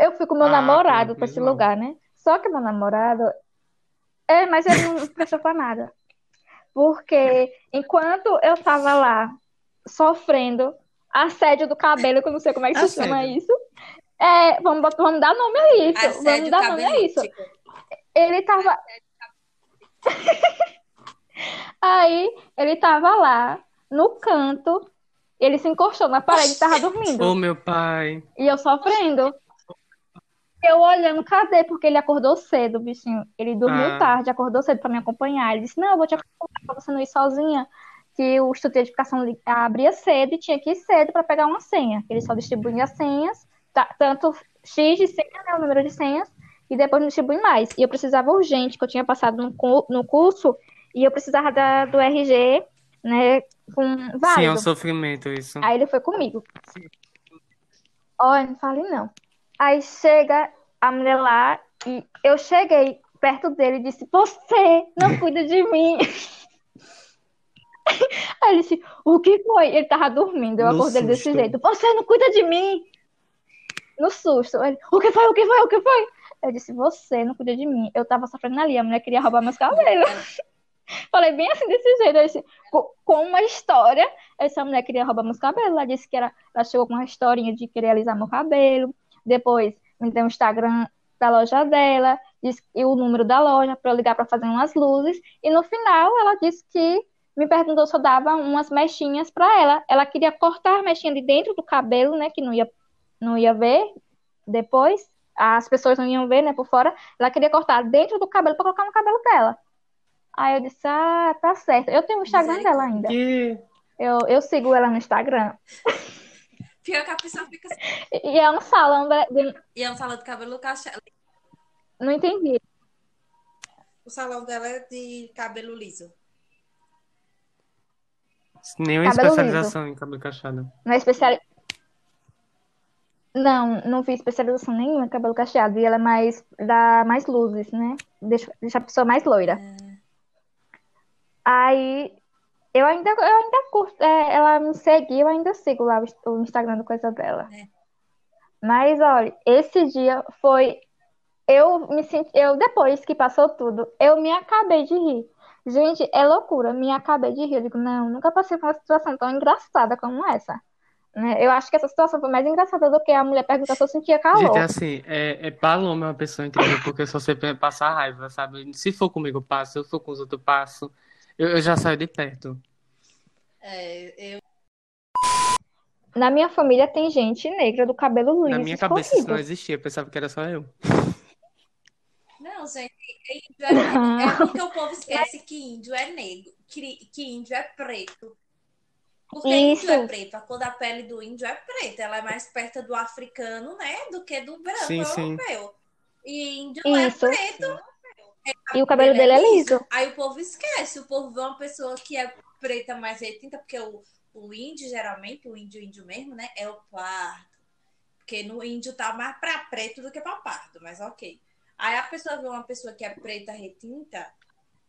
Eu fui com meu Ah, namorado pra esse mal. lugar, né? Só que meu namorado. É, mas ele não prestou pra nada. Porque enquanto eu tava lá sofrendo assédio do cabelo, que eu não sei como é que se chama Assédio. isso. É, vamos, botar- vamos dar nome a isso. Vamos Assédio dar nome a isso. Ele tava. Aí ele tava lá no canto, ele se encostou na parede e tava dormindo. Ô, meu pai. E eu sofrendo. Eu olhando, cadê? Porque ele acordou cedo, bichinho. Ele dormiu Ah. tarde, acordou cedo pra me acompanhar. Ele disse: Não, eu vou te acompanhar pra você não ir sozinha. que o Instituto de Educação abria cedo e tinha que ir cedo para pegar uma senha. Ele só distribuía as senhas, tanto X de senha, né, o número de senhas, e depois não distribui mais. E eu precisava urgente, que eu tinha passado no, no curso, e eu precisava da, do RG, né, com válido. Sim, é um sofrimento isso. Aí ele foi comigo. Olha, não fale não. Aí chega a mulher lá, e eu cheguei perto dele e disse, você não cuida de mim. Aí ele disse, o que foi? Ele tava dormindo, eu no acordei susto. desse jeito. Você não cuida de mim! No susto. Ele, o que foi? O que foi? O que foi? Eu disse, você não cuida de mim. Eu tava sofrendo ali, a mulher queria roubar meus cabelos. Falei bem assim, desse jeito. Disse, com uma história, essa mulher queria roubar meus cabelos. Ela disse que era, ela chegou com uma historinha de querer alisar meu cabelo. Depois me deu o Instagram da loja dela, disse, e o número da loja para eu ligar para fazer umas luzes. E no final ela disse que me perguntou se eu dava umas mechinhas para ela. Ela queria cortar a mechinha de dentro do cabelo, né? Que não ia, não ia ver depois. As pessoas não iam ver, né, por fora. Ela queria cortar dentro do cabelo para colocar no cabelo dela. Aí eu disse, ah, tá certo. Eu tenho o Instagram dela ainda. Que... Eu, eu sigo ela no Instagram. Pior que a pessoa fica assim. E é um salão de... E é um salão de cabelo cachelo. Não entendi. O salão dela é de cabelo liso. Nenhuma cabelo especialização liso. em cabelo cacheado. Não é especial... Não, não fiz especialização nenhuma em cabelo cacheado. E ela é mais. dá mais luzes, né? Deixa, deixa a pessoa mais loira. É. Aí. Eu ainda, eu ainda curto. É, ela me seguiu, eu ainda sigo lá o, o Instagram do coisa dela. É. Mas, olha, esse dia foi. Eu me senti. Eu, depois que passou tudo, eu me acabei de rir. Gente, é loucura. Me acabei de rir. Eu digo, não, nunca passei por uma situação tão engraçada como essa. Né? Eu acho que essa situação foi mais engraçada do que a mulher perguntar se eu sentia calor. Gente, assim, é, é Paloma uma pessoa incrível, porque só você passar raiva, sabe? Se for comigo, passo. Se eu for com os outros, passo. Eu, eu já saio de perto. É, eu... Na minha família tem gente negra do cabelo liso. Na minha cabeça isso não existia, eu pensava que era só eu. Não, gente, índio é, é porque o povo esquece que índio é negro, que, que índio é preto. Porque Isso. índio é preto, a cor da pele do índio é preta, ela é mais perto do africano, né, do que do branco sim, europeu. Sim. E índio é Isso. é preto. E o cabelo dele é liso. Aí o povo esquece, o povo vê uma pessoa que é preta mais retinta, porque o, o índio, geralmente, o índio índio mesmo, né, é o pardo. Porque no índio tá mais pra preto do que pra pardo, mas ok. Aí a pessoa vê uma pessoa que é preta retinta,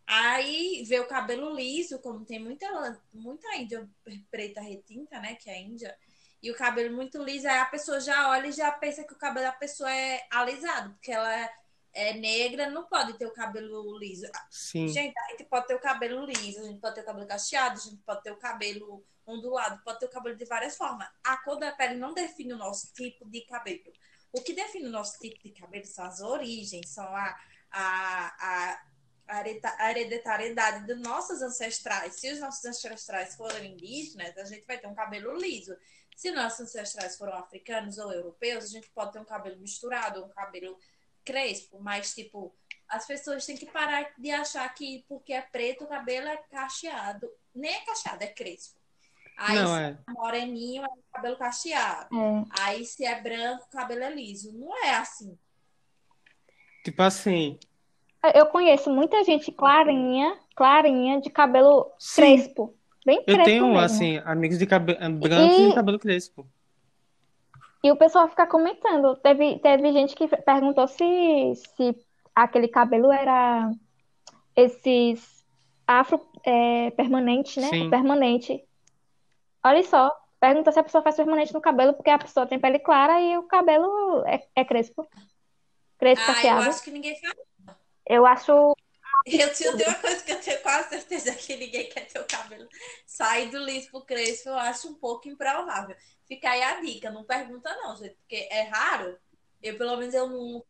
aí vê o cabelo liso, como tem muita, muita índia preta retinta, né? Que é a índia, e o cabelo muito liso, aí a pessoa já olha e já pensa que o cabelo da pessoa é alisado, porque ela é, é negra, não pode ter o cabelo liso. Sim. Gente, a gente pode ter o cabelo liso, a gente pode ter o cabelo cacheado, a gente pode ter o cabelo ondulado, pode ter o cabelo de várias formas. A cor da pele não define o nosso tipo de cabelo. O que define o nosso tipo de cabelo são as origens, são a, a, a, a hereditariedade dos nossos ancestrais. Se os nossos ancestrais forem indígenas, a gente vai ter um cabelo liso. Se nossos ancestrais foram africanos ou europeus, a gente pode ter um cabelo misturado, um cabelo crespo, mas tipo, as pessoas têm que parar de achar que porque é preto o cabelo é cacheado. Nem é cacheado, é crespo. Aí não, se é. é moreninho, é cabelo cacheado. É. Aí se é branco, cabelo é liso. Não é assim. Tipo assim. Eu conheço muita gente clarinha, clarinha, de cabelo Sim. crespo. Bem crespo. Eu tenho, mesmo. assim, amigos de cabelo branco e... de cabelo crespo. E o pessoal fica comentando. Teve, teve gente que perguntou se, se aquele cabelo era esses afro é, permanente, né? Sim. Permanente. Olha só, pergunta se a pessoa faz permanente no cabelo, porque a pessoa tem pele clara e o cabelo é, é crespo. Crespo ah, cacheado. eu acho que ninguém faz. Eu acho. Eu tenho uma coisa que eu tenho quase certeza que ninguém quer ter o cabelo sair do liso pro crespo, eu acho um pouco improvável. Fica aí a dica, não pergunta não, gente, porque é raro. Eu, pelo menos, eu nunca,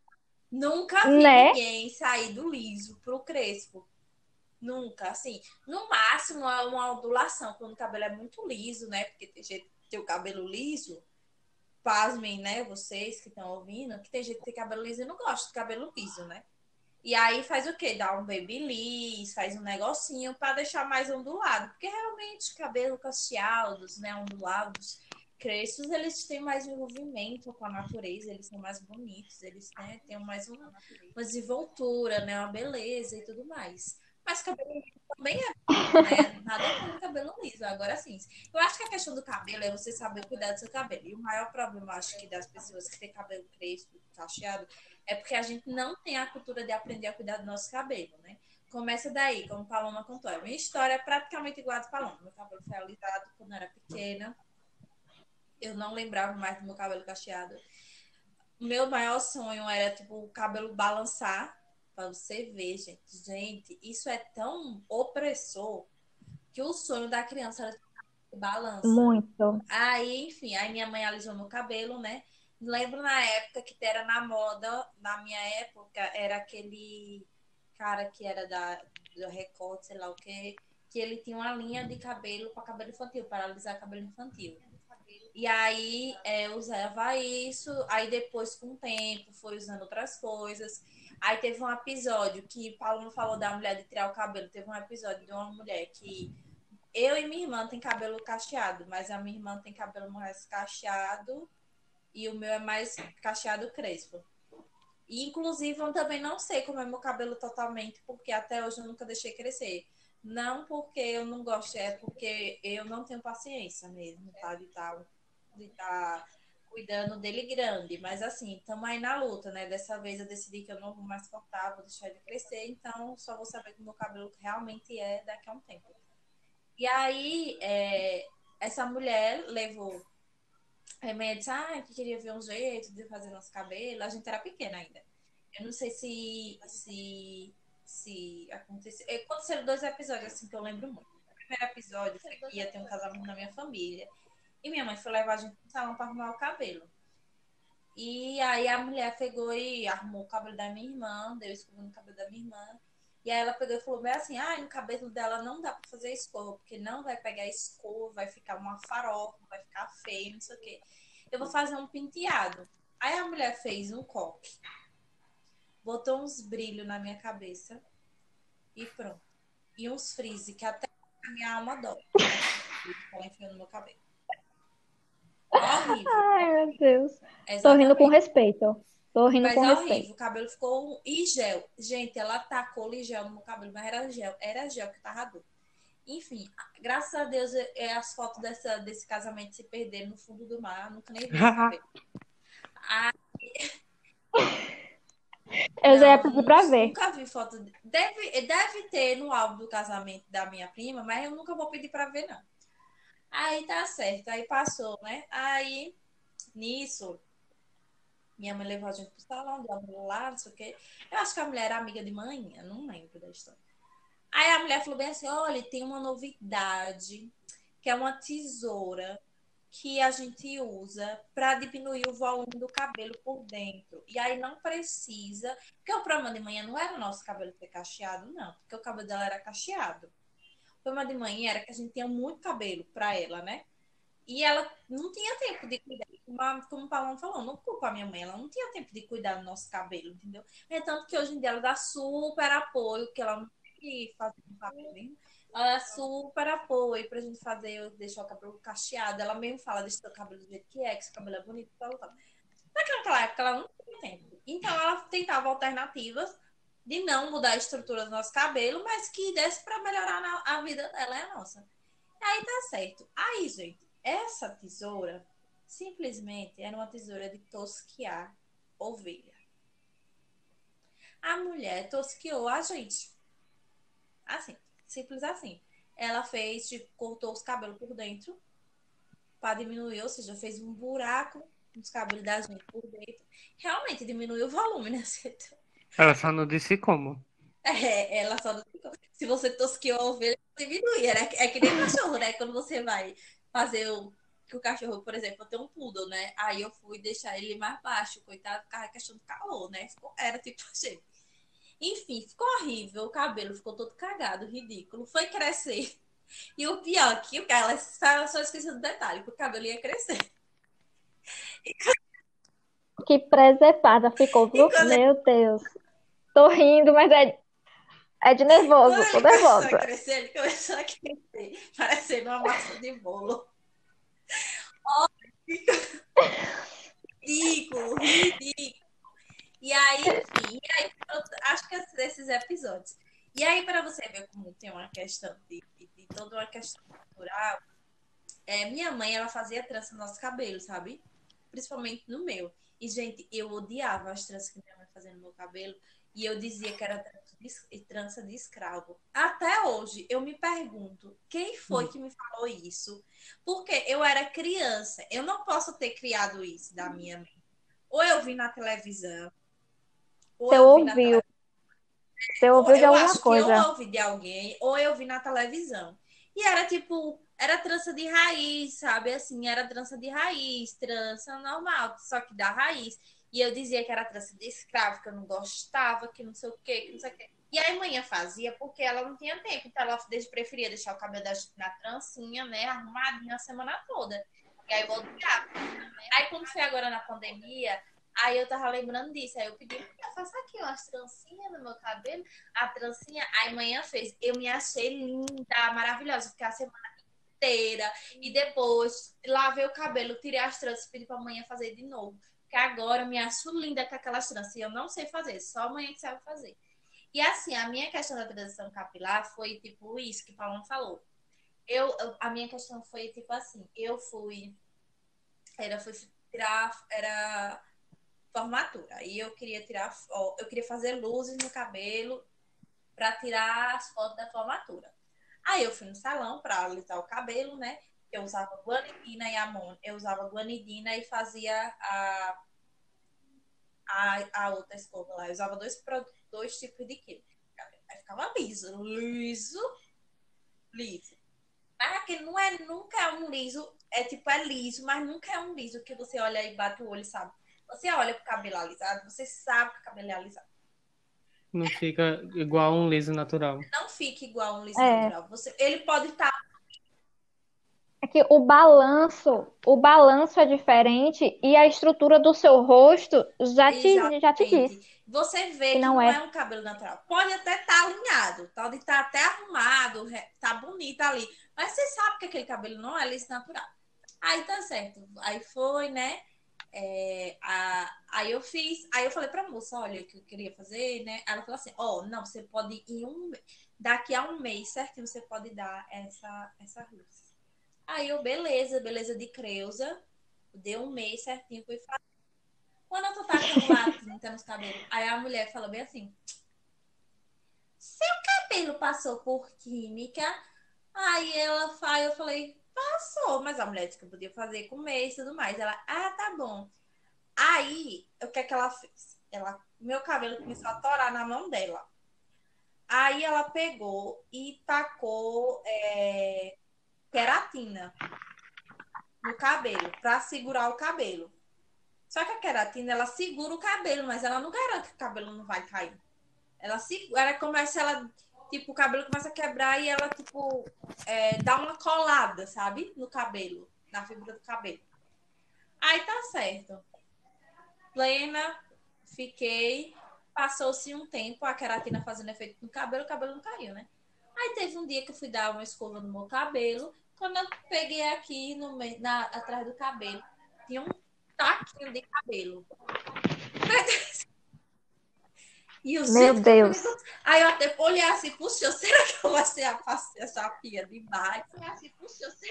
nunca vi né? ninguém sair do liso pro crespo. Nunca, assim. No máximo, é uma ondulação, quando o cabelo é muito liso, né? Porque tem gente que tem o cabelo liso. Pasmem, né? Vocês que estão ouvindo, que tem gente que tem cabelo liso e não gosta de cabelo liso, né? E aí faz o quê? Dá um babyliss, faz um negocinho para deixar mais ondulado. Porque realmente cabelo cacheados, né, ondulados, crespos, eles têm mais envolvimento com a natureza, eles são mais bonitos, eles né, têm mais uma, uma desenvoltura, né, uma beleza e tudo mais. Mas cabelo liso também é né? Nada como cabelo liso. Agora sim. Eu acho que a questão do cabelo é você saber cuidar do seu cabelo. E o maior problema, acho que, das pessoas que têm cabelo crespo, cacheado, é porque a gente não tem a cultura de aprender a cuidar do nosso cabelo, né? Começa daí, como Paloma contou. A minha história é praticamente igual a de Paloma. Meu cabelo foi alisado quando eu era pequena. Eu não lembrava mais do meu cabelo cacheado. Meu maior sonho era, tipo, o cabelo balançar para você ver, gente. Gente, isso é tão opressor que o sonho da criança era balança. Muito. Aí, enfim, aí minha mãe alisou meu cabelo, né? Lembro na época que era na moda, na minha época, era aquele cara que era da, do Record, sei lá o que, que ele tinha uma linha de cabelo para cabelo infantil, para alisar cabelo infantil. E aí é, usava isso, aí depois, com o tempo, foi usando outras coisas. Aí teve um episódio que Paulo não falou da mulher de tirar o cabelo. Teve um episódio de uma mulher que eu e minha irmã tem cabelo cacheado, mas a minha irmã tem cabelo mais cacheado e o meu é mais cacheado crespo. E, inclusive, eu também não sei como é meu cabelo totalmente, porque até hoje eu nunca deixei crescer. Não porque eu não gosto, é porque eu não tenho paciência mesmo, tá? De estar tá, cuidando dele grande. Mas assim, estamos aí na luta, né? Dessa vez eu decidi que eu não vou mais cortar, vou deixar ele crescer, então só vou saber como meu cabelo realmente é daqui a um tempo. E aí, é, essa mulher levou remédios, ah, que queria ver um jeito de fazer nosso cabelo. A gente era pequena ainda. Eu não sei se se, se aconteceu. Aconteceram dois episódios assim que eu lembro muito. O primeiro episódio foi que ia ter um casamento na minha família. E minha mãe foi levar a gente no salão para arrumar o cabelo. E aí a mulher pegou e arrumou o cabelo da minha irmã, deu escova no cabelo da minha irmã. E aí ela pegou e falou bem assim, ah, no cabelo dela não dá para fazer escova, porque não vai pegar escova, vai ficar uma farofa, vai ficar feio, não sei o quê. Eu vou fazer um penteado. Aí a mulher fez um coque, botou uns brilhos na minha cabeça e pronto. E uns frizz que até a minha alma dói. Ela enfiou no meu cabelo. Horrível. Ai, meu Deus. Exatamente. Tô rindo com respeito. Tô rindo mas com é respeito. horrível. O cabelo ficou. E gel. Gente, ela tacou gel no meu cabelo, mas era gel. Era gel que tava duro. Enfim, graças a Deus, é, é as fotos dessa, desse casamento se perderam no fundo do mar. Nunca nem vi. Aí... Eu já ia pedir pra ver. Nunca vi foto. Deve, deve ter no álbum do casamento da minha prima, mas eu nunca vou pedir pra ver, não. Aí tá certo, aí passou, né? Aí, nisso, minha mãe levou a gente pro salão, deu lá, não sei o quê. Eu acho que a mulher era amiga de mãe, não lembro da história. Aí a mulher falou bem assim: olha, tem uma novidade, que é uma tesoura que a gente usa para diminuir o volume do cabelo por dentro. E aí não precisa, porque o problema de manhã não era o nosso cabelo ter cacheado, não, porque o cabelo dela era cacheado problema de mãe era que a gente tinha muito cabelo para ela, né? E ela não tinha tempo de cuidar. Como, o Paulo falou, não culpa a minha mãe, ela não tinha tempo de cuidar do nosso cabelo, entendeu? É tanto que hoje em dia ela dá super apoio, que ela não tem que fazer um cabelo. Ela dá super apoio pra gente fazer, deixar o cabelo cacheado. Ela mesmo fala, deixa o cabelo do jeito que é, que seu cabelo é bonito, tal, tal. Naquela época ela não tinha tempo. Então ela tentava alternativas de não mudar a estrutura do nosso cabelo, mas que desse para melhorar a vida dela, é a nossa. Aí tá certo. Aí, gente, essa tesoura simplesmente era uma tesoura de tosquiar ovelha. A mulher tosquiou a gente. Assim, simples assim. Ela fez, tipo, cortou os cabelos por dentro para diminuir, ou seja, fez um buraco nos cabelos da gente por dentro. Realmente diminuiu o volume, né? Ela só não disse como. É, ela só não disse como. Se você tosquiou a ovelha, diminui. Né? É que nem cachorro, né? Quando você vai fazer o. Que o cachorro, por exemplo, tem um poodle, né? Aí eu fui deixar ele mais baixo, coitado, ficava questão do calor, né? Ficou, era tipo assim. Enfim, ficou horrível. O cabelo ficou todo cagado, ridículo. Foi crescer. E o pior, que o cara só esqueci do detalhe, que o cabelo ia crescer. Que preservada ficou, viu? Meu Deus. Tô rindo, mas é, é de nervoso, tô ele começou nervosa. a crescer, ele começou a crescer, parecendo uma massa de bolo. Ó, ridículo, ridículo. E aí, enfim, e aí, acho que esses episódios. E aí, para você ver como tem uma questão de, de, de toda uma questão cultural, é, minha mãe, ela fazia trança no nosso cabelo, sabe? Principalmente no meu. E, gente, eu odiava as tranças que minha mãe fazia no meu cabelo. E eu dizia que era trança de, escravo. Até hoje, eu me pergunto, quem foi que me falou isso? Porque eu era criança. Eu não posso ter criado isso da minha mãe. Ou eu vi na televisão. Você ouviu. Você ouviu de alguma coisa. eu ouvi de alguém, ou eu vi na televisão. E era tipo, era trança de raiz, sabe? Assim, era trança de raiz, trança normal, só que da raiz. E eu dizia que era trança de escravo, que eu não gostava, que não sei o quê, que não sei o quê. E aí manhã fazia porque ela não tinha tempo, então ela preferia deixar o cabelo na trancinha, né, arrumadinho a semana toda. E aí eu odiava. Aí quando foi agora na pandemia, Aí eu tava lembrando disso. Aí eu pedi, "Mulher, faça aqui umas trancinhas no meu cabelo. A trancinha, aí manhã fez. Eu me achei linda, maravilhosa. Fiquei a semana inteira. E depois lavei o cabelo, tirei as tranças, pedi pra manhã fazer de novo. Porque agora eu me acho linda com aquelas tranças. E eu não sei fazer, só amanhã que sabe fazer. E assim, a minha questão da transição capilar foi tipo isso que o Paulo falou. Eu, a minha questão foi tipo assim, eu fui era fui tirar era formatura. E eu queria tirar eu queria fazer luzes no cabelo para tirar as fotos da formatura. Aí eu fui no salão para alisar o cabelo, né? Eu usava guanidina e amônia. Eu usava guanidina e fazia a a, a outra escova lá. Eu usava dois, dois tipos de química. Aí ficava liso, liso, liso. Mas aquele não é, nunca é um liso, é tipo, é liso, mas nunca é um liso que você olha e bate o olho, sabe? Você olha pro cabelo alisado, você sabe que o cabelo é alisado. Não fica igual um liso natural. Não fica igual um liso É. natural. Você, ele pode estar É que o balanço, o balanço é diferente e a estrutura do seu rosto já te, já te diz. Você vê Que que não não é. é um cabelo natural. Pode até estar alinhado, pode estar até arrumado, tá bonito ali. Mas você sabe que aquele cabelo não é liso natural. Aí tá certo. Aí foi, né? É, a- aí eu fiz, aí eu falei pra moça, olha, o que eu queria fazer, né? Ela falou assim, ó, não, você pode ir um, daqui a um mês, certinho, você pode dar essa, essa luz. Aí eu, beleza, beleza de Creuza, deu um mês certinho, fui fazer. Quando eu tô tacando lá tinta nos cabelos, aí a mulher falou bem assim: Seu cabelo passou por química? Aí ela fa- eu falei, passou, mas a mulher disse que eu podia fazer com mês e tudo mais. Ela, ah, tá bom. Aí, o que é que ela fez? Ela, meu cabelo começou a torar na mão dela. Aí ela pegou e tacou é, queratina no cabelo, pra segurar o cabelo. Só que a queratina, ela segura o cabelo, mas ela não garante que o cabelo não vai cair. Ela segura, ela começa, ela, tipo, o cabelo começa a quebrar e ela, tipo, é, dá uma colada, sabe? No cabelo, na fibra do cabelo. Aí tá certo. Plena, fiquei. Passou-se um tempo, a queratina fazendo efeito no cabelo, o cabelo não caiu, né? Aí teve um dia que eu fui dar uma escova no meu cabelo. Quando eu peguei aqui no na, atrás do cabelo, tinha um taquinho de cabelo. E os Meu Deus. Aí eu até olhei assim, puxa, será que eu vou ser a, essa pia demais?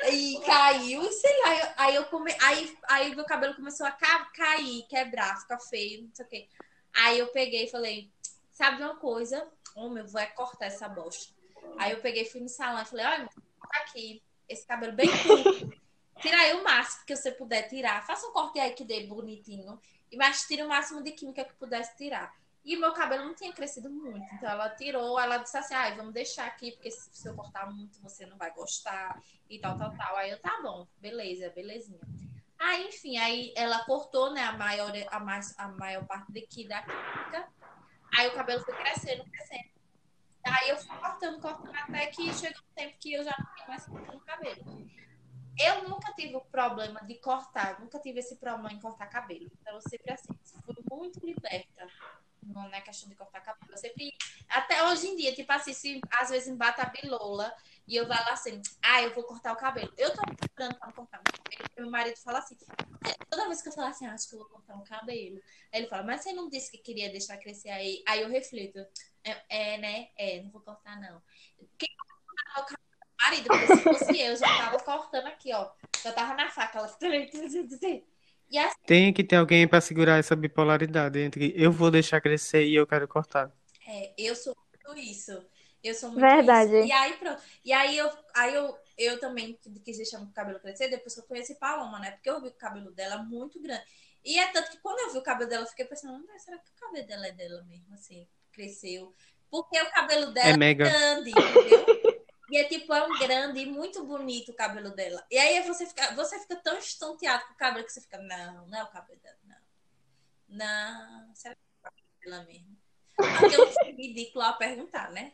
E caiu, e sei lá. eu- aí eu come, aí, aí meu cabelo começou a ca- cair, quebrar, ficar feio, não sei o quê. Aí eu peguei e falei, sabe uma coisa? Homem, eu vou é cortar essa bosta. Aí eu peguei, fui no salão e falei, olha, tá aqui, esse cabelo bem curto. Tira aí o máximo que você puder tirar. Faça um corte aí que dê bonitinho. E mas tira o máximo de química que pudesse tirar. E meu cabelo não tinha crescido muito. Então ela tirou, ela disse assim: ai, vamos deixar aqui, porque se eu cortar muito, você não vai gostar. E tal, tal, tal. Aí eu, tá bom, beleza, belezinha. Aí, enfim, aí ela cortou, né, a maior, a mais, a maior parte daqui da química. Aí o cabelo foi crescendo, crescendo. Aí eu fui cortando, cortando, até que chegou um tempo que eu já não tinha mais no cabelo. Eu nunca tive o problema de cortar, nunca tive esse problema em cortar cabelo. Então, eu sempre assim, fui muito liberta. é questão de cortar cabelo. Eu sempre, até hoje em dia, tipo assim, se às vezes me bate a bilola e eu vou lá assim, ah, eu vou cortar o cabelo. Eu tô procurando pra cortar o cabelo. Meu marido fala assim, é, toda vez que eu falo assim, acho que eu vou cortar um cabelo. Aí ele fala, mas você não disse que queria deixar crescer aí? Aí eu reflito, é, é né? É, não vou cortar, não. Quem vai cortar o cabelo? Marido, porque se fosse eu, já tava cortando aqui, ó. Já tava na faca. Ela... E assim, Tem que ter alguém para segurar essa bipolaridade entre eu vou deixar crescer e eu quero cortar. É, eu sou muito isso. Eu sou muito Verdade. isso. E aí, pronto. E aí eu, aí eu, eu também quis deixar o cabelo crescer depois que eu conheci Paloma, né? Porque eu vi o cabelo dela muito grande. E é tanto que quando eu vi o cabelo dela, eu fiquei pensando, será que o cabelo dela é dela mesmo, assim, cresceu? Porque o cabelo dela é, mega. grande, entendeu? E é tipo, é um grande e muito bonito o cabelo dela. E aí você fica, você fica tão estonteado com o cabelo que você fica, não, não é o cabelo dela, não. Não, será que é o cabelo dela mesmo? Porque eu fui ridículo a perguntar, né?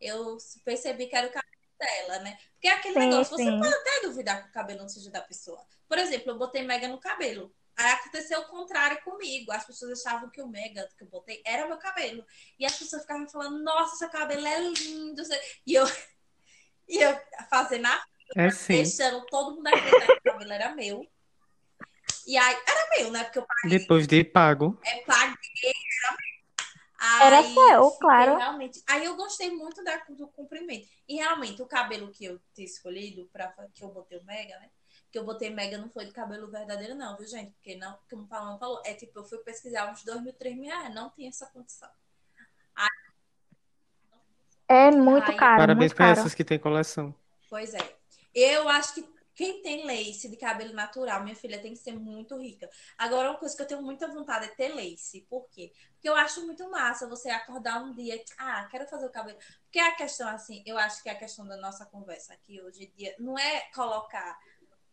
Eu percebi que era o cabelo dela, né? Porque é aquele sim, negócio, sim. você pode até duvidar que o cabelo não seja da pessoa. Por exemplo, eu botei mega no cabelo. Aí aconteceu o contrário comigo. As pessoas achavam que o mega que eu botei era meu cabelo. E as pessoas ficavam falando, nossa, seu cabelo é lindo. E eu, e eu fazendo a é deixando todo mundo acreditar que o cabelo era meu. E aí, era meu, né? Porque eu paguei. Depois de pago. É, paguei, era meu. Aí, era seu, claro. Realmente. Aí eu gostei muito da, do comprimento. E realmente, o cabelo que eu tinha escolhido, pra, que eu botei o Mega, né? Que eu botei Mega não foi de cabelo verdadeiro, não, viu, gente? Porque não, como o Paulo falou, é tipo, eu fui pesquisar uns 2 mil, 3 mil reais, não tinha essa condição. É muito Aí, caro. Parabéns para essas que têm coleção. Pois é. Eu acho que quem tem lace de cabelo natural, minha filha, tem que ser muito rica. Agora, uma coisa que eu tenho muita vontade é ter lace. Por quê? Porque eu acho muito massa você acordar um dia, ah, quero fazer o cabelo. Porque a questão, assim, eu acho que a questão da nossa conversa aqui hoje em dia não é colocar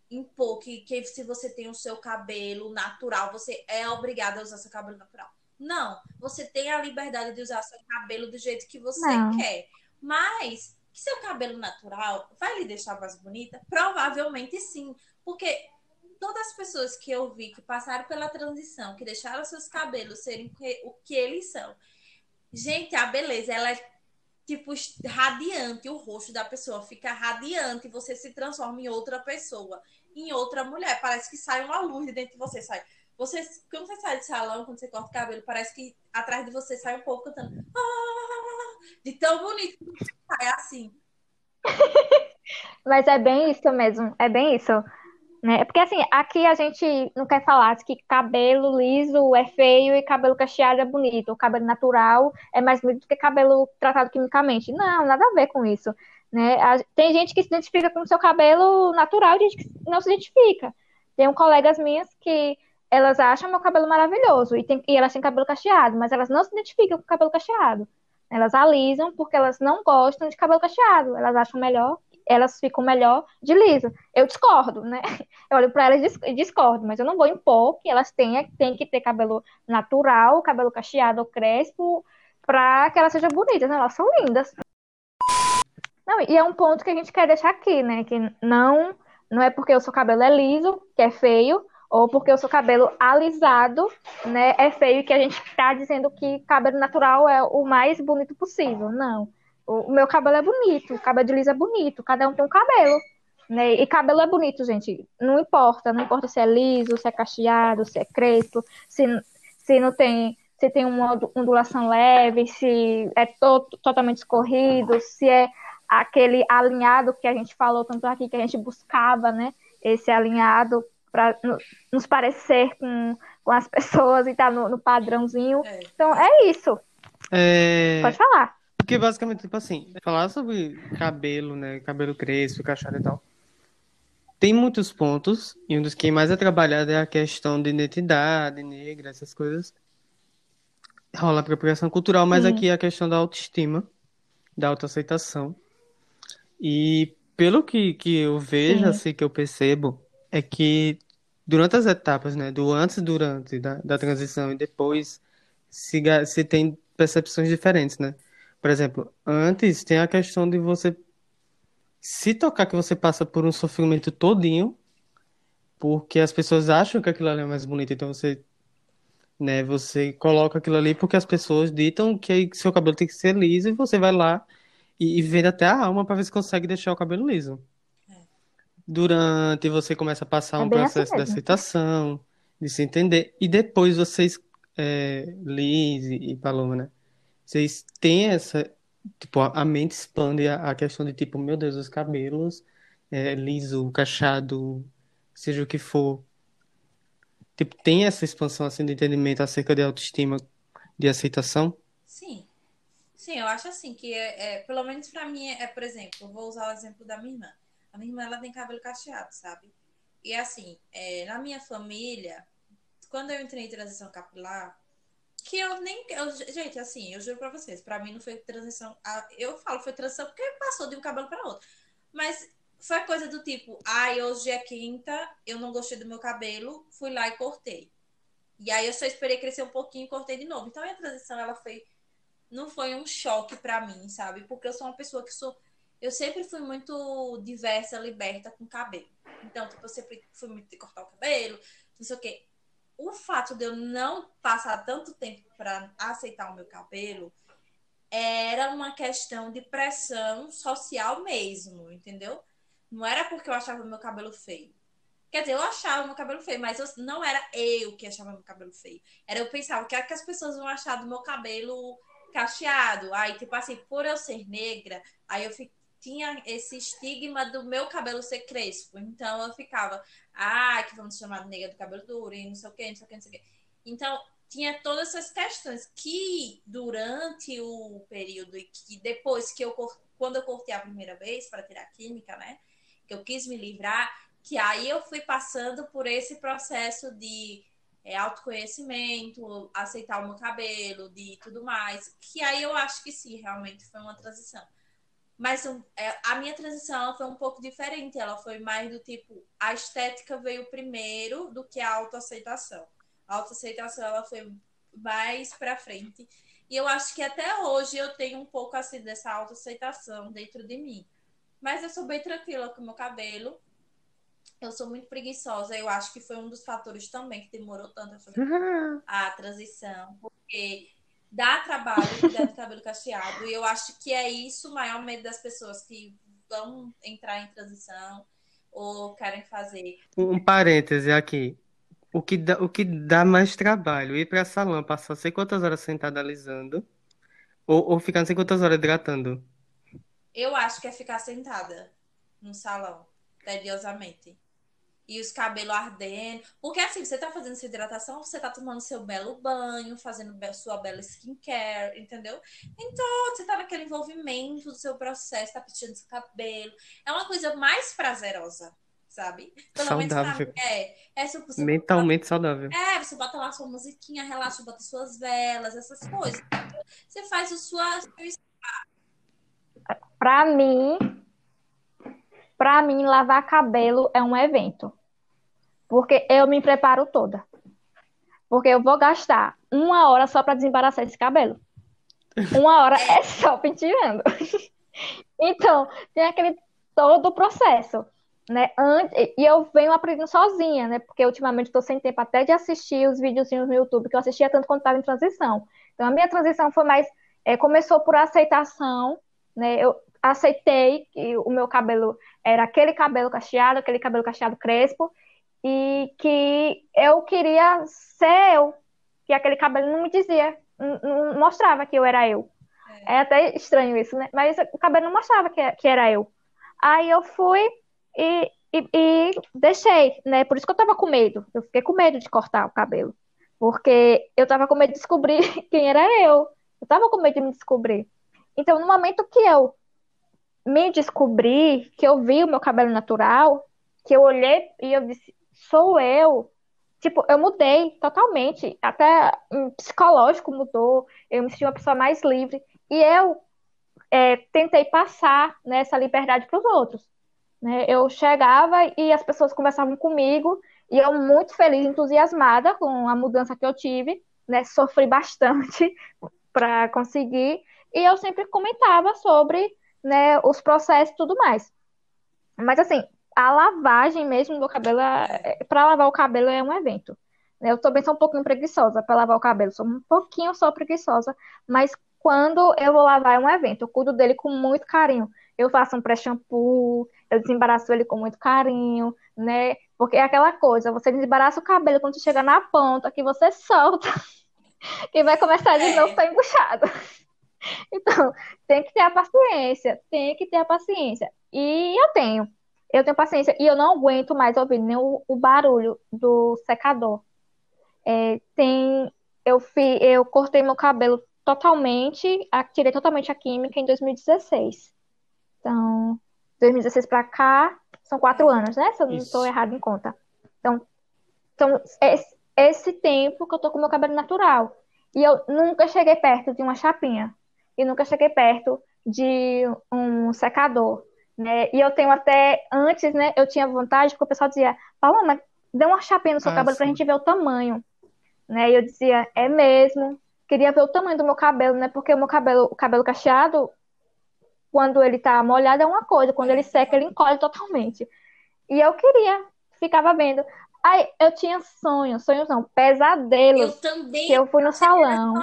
impor que, que se você tem o seu cabelo natural, você é obrigada a usar seu cabelo natural. Não, você tem a liberdade de usar seu cabelo do jeito que você não. quer. Mas que seu cabelo natural vai lhe deixar mais bonita? Provavelmente sim, porque todas as pessoas que eu vi que passaram pela transição, que deixaram seus cabelos serem o que eles são. Gente, a beleza, ela é tipo radiante, o rosto da pessoa fica radiante, você se transforma em outra pessoa, em outra mulher, parece que sai uma luz de dentro de você, sai você, quando você sai de salão, quando você corta o cabelo, parece que atrás de você sai um povo cantando. Ah! De tão bonito que sai assim. Mas é bem isso mesmo, é bem isso. Né? Porque assim, aqui a gente não quer falar que cabelo liso é feio e cabelo cacheado é bonito. O cabelo natural é mais bonito do que cabelo tratado quimicamente. Não, nada a ver com isso. Né? Tem gente que se identifica com o seu cabelo natural gente que não se identifica. Tem um colegas minhas que elas acham meu cabelo maravilhoso e, tem, e elas têm cabelo cacheado, mas elas não se identificam com cabelo cacheado. Elas alisam porque elas não gostam de cabelo cacheado. Elas acham melhor, elas ficam melhor de liso. Eu discordo, né? Eu olho para elas e discordo, mas eu não vou impor que elas tenham, tenham que ter cabelo natural, cabelo cacheado ou crespo, para que elas sejam bonitas. Né? Elas são lindas. Não, e é um ponto que a gente quer deixar aqui, né? Que não, não é porque o seu cabelo é liso, que é feio, ou porque o seu cabelo alisado, né, é feio que a gente está dizendo que cabelo natural é o mais bonito possível. Não. O, o meu cabelo é bonito, o cabelo de liso é bonito, cada um tem um cabelo. Né? E cabelo é bonito, gente. Não importa, não importa se é liso, se é cacheado, se é crespo, se, se não tem, se tem uma ondulação leve, se é to, totalmente escorrido, se é aquele alinhado que a gente falou tanto aqui que a gente buscava, né? Esse alinhado para nos parecer com, com as pessoas e estar tá no, no padrãozinho. É. Então é isso. É... Pode falar. Porque basicamente, tipo assim, falar sobre cabelo, né? Cabelo crespo, cachorro e tal. Tem muitos pontos, e um dos que mais é trabalhado é a questão de identidade negra, essas coisas. Rola apropriação cultural, mas Sim. aqui é a questão da autoestima, da autoaceitação. E pelo que, que eu vejo, Sim. assim, que eu percebo, é que durante as etapas, né, do antes durante da, da transição e depois, se, se tem percepções diferentes, né? Por exemplo, antes tem a questão de você se tocar que você passa por um sofrimento todinho, porque as pessoas acham que aquilo ali é mais bonito, então você né? Você coloca aquilo ali porque as pessoas ditam que seu cabelo tem que ser liso e você vai lá e, e vende até a alma para ver se consegue deixar o cabelo liso. É. Durante você começa a passar É um bem assim processo de aceitação, de se entender, e depois vocês, é, Liz e Paloma, né? Vocês têm essa, tipo, a, mente expande a, a questão de tipo, meu Deus, os cabelos, é, liso, cacheado, seja o que for. Tipo, tem essa expansão assim de entendimento acerca de autoestima, de aceitação? Sim. Sim, eu acho assim que é, é- pelo menos pra mim é, por exemplo, eu vou usar o exemplo da minha irmã. A minha irmã ela tem cabelo cacheado, sabe? E assim, é, na minha família, quando eu entrei em transição capilar, que eu nem, eu- gente, assim, eu juro pra vocês, pra mim não foi transição, eu falo foi transição porque passou de um cabelo pra outro. Mas foi coisa do tipo, ai, hoje é quinta, eu não gostei do meu cabelo, fui lá e cortei. E aí eu só esperei crescer um pouquinho e cortei de novo. Então a transição ela foi não foi um choque pra mim, sabe? Porque eu sou uma pessoa que sou eu sempre fui muito diversa, liberta com cabelo. Então, tipo, eu sempre fui muito de cortar o cabelo, não sei o quê. O fato de eu não passar tanto tempo pra aceitar o meu cabelo era uma questão de pressão social mesmo, entendeu? Não era porque eu achava meu cabelo feio. Quer dizer, eu achava meu cabelo feio, mas eu- não era eu que achava meu cabelo feio. Era eu pensava, o que é que as pessoas vão achar do meu cabelo cacheado? Aí, tipo assim, por eu ser negra, aí eu fi- tinha esse estigma do meu cabelo ser crespo. Então eu ficava, ah, que vamos chamar de negra do cabelo duro, e não sei o quê, não sei o quê, não sei o quê. Então, tinha todas essas questões que durante o período e que depois que eu quando eu cortei a primeira vez para tirar química, né? Que eu quis me livrar, que aí eu fui passando por esse processo de é, autoconhecimento, aceitar o meu cabelo, de tudo mais. Que aí eu acho que sim, realmente foi uma transição. Mas é, a minha transição foi um pouco diferente. Ela foi mais do tipo, a estética veio primeiro do que a autoaceitação. A autoaceitação ela foi mais pra frente. E eu acho que até hoje eu tenho um pouco assim dessa autoaceitação dentro de mim. Mas eu sou bem tranquila com o meu cabelo. Eu sou muito preguiçosa. Eu acho que foi um dos fatores também que demorou tanto a fazer a transição, porque dá trabalho cuidar do cabelo cacheado. E eu acho que é isso o maior medo das pessoas que vão entrar em transição ou querem fazer. Um parêntese aqui. O que dá, o que dá mais trabalho? Ir para salão, passar sei quantas horas sentada alisando, ou, ou ficar não sei quantas horas hidratando? Eu acho que é ficar sentada no salão, tediosamente. E os cabelos ardendo. Porque assim, você tá fazendo sua hidratação, você tá tomando seu belo banho, fazendo sua bela skincare, entendeu? Então, você tá naquele envolvimento do seu processo, tá penteando seu cabelo. É uma coisa mais prazerosa, sabe? Pelo menos pra Saudável. é. É você Mentalmente saudável. é, você bota lá sua musiquinha, relaxa, bota suas velas, essas coisas. Você faz o sua. Pra mim, pra mim, lavar cabelo é um evento. Porque eu me preparo toda. Porque eu vou gastar uma hora só pra desembaraçar esse cabelo. Uma hora é só penteando. Então, tem aquele todo o processo, né? Antes, e eu venho aprendendo sozinha, né? Porque ultimamente estou sem tempo até de assistir os videozinhos no YouTube, que eu assistia tanto quando estava em transição. Então, a minha transição foi mais. é, começou por aceitação, né? Eu aceitei que o meu cabelo era aquele cabelo cacheado, aquele cabelo cacheado crespo, e que eu queria ser eu, que aquele cabelo não me dizia, não, não mostrava que eu era eu. É até estranho isso, né? Mas o cabelo não mostrava que, que era eu. Aí eu fui e, e, e deixei, né? Por isso que eu tava com medo. Eu fiquei com medo de cortar o cabelo. Porque eu tava com medo de descobrir quem era eu. Eu tava com medo de me descobrir. Então, no momento que eu me descobri, que eu vi o meu cabelo natural, que eu olhei e eu disse, sou eu. Tipo, eu mudei totalmente. Até o psicológico mudou. Eu me senti uma pessoa mais livre. E eu é, tentei passar né, essa liberdade para os outros. Né? Eu chegava e as pessoas conversavam comigo e eu muito feliz, entusiasmada com a mudança que eu tive, né? Sofri bastante para conseguir e eu sempre comentava sobre né, os processos e tudo mais. Mas assim, a lavagem mesmo do cabelo, para lavar o cabelo é um evento. Eu também sou um pouquinho preguiçosa para lavar o cabelo, sou um pouquinho só preguiçosa, mas quando eu vou lavar um evento, eu cuido dele com muito carinho. Eu faço um pré-shampoo, eu desembaraço ele com muito carinho, né? Porque é aquela coisa, você desembaraça o cabelo quando chega na ponta, que você solta, que vai começar de novo para embuchado. Então, tem que ter a paciência, tem que ter a paciência. E eu tenho. Eu tenho paciência e eu não aguento mais ouvir nem o, o barulho do secador. É, tem, eu, fi, eu cortei meu cabelo totalmente, tirei totalmente a química em 2016. Então, 2016 para cá, são quatro anos, né? Se eu não estou errado em conta. Então, então esse, esse tempo que eu tô com meu cabelo natural. E eu nunca cheguei perto de uma chapinha. E nunca cheguei perto de um secador. Né? E eu tenho até, antes, né, eu tinha vontade, porque o pessoal dizia, Paloma, dê uma chapinha no seu ah, cabelo sim. pra gente ver o tamanho. Né? E eu dizia, é mesmo queria ver o tamanho do meu cabelo, né? Porque o meu cabelo, o cabelo cacheado, quando ele tá molhado é uma coisa, quando ele seca, ele encolhe totalmente. E eu queria, ficava vendo. Aí eu tinha sonhos, sonhos não, pesadelos. Eu também. Que eu fui no salão.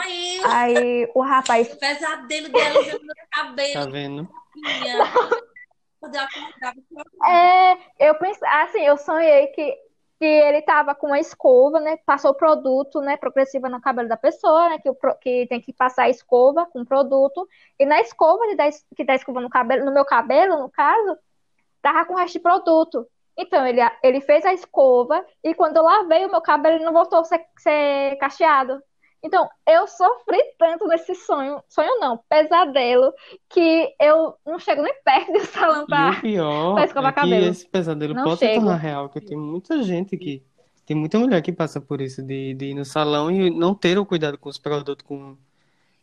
Aí o rapaz. O pesadelo dela no meu cabelo. Tá vendo? É, eu pensei, assim, eu sonhei que que ele tava com uma escova, né? Passou o produto, né? Progressiva no cabelo da pessoa, né? Que, o, que tem que passar a escova com o produto. E na escova de dar, que dá escova no cabelo, no meu cabelo, no caso, tava com o resto de produto. Então, ele, ele fez a escova e quando eu lavei o meu cabelo, ele não voltou a ser, ser cacheado. Então, eu sofri tanto nesse sonho, sonho não, pesadelo, que eu não chego nem perto do salão pra, e o pior pra escovar é que cabelo. esse pesadelo Não pode se chego. tornar real, porque tem muita gente que. Tem muita mulher que passa por isso, de, de ir no salão e não ter o cuidado com os produtos, com,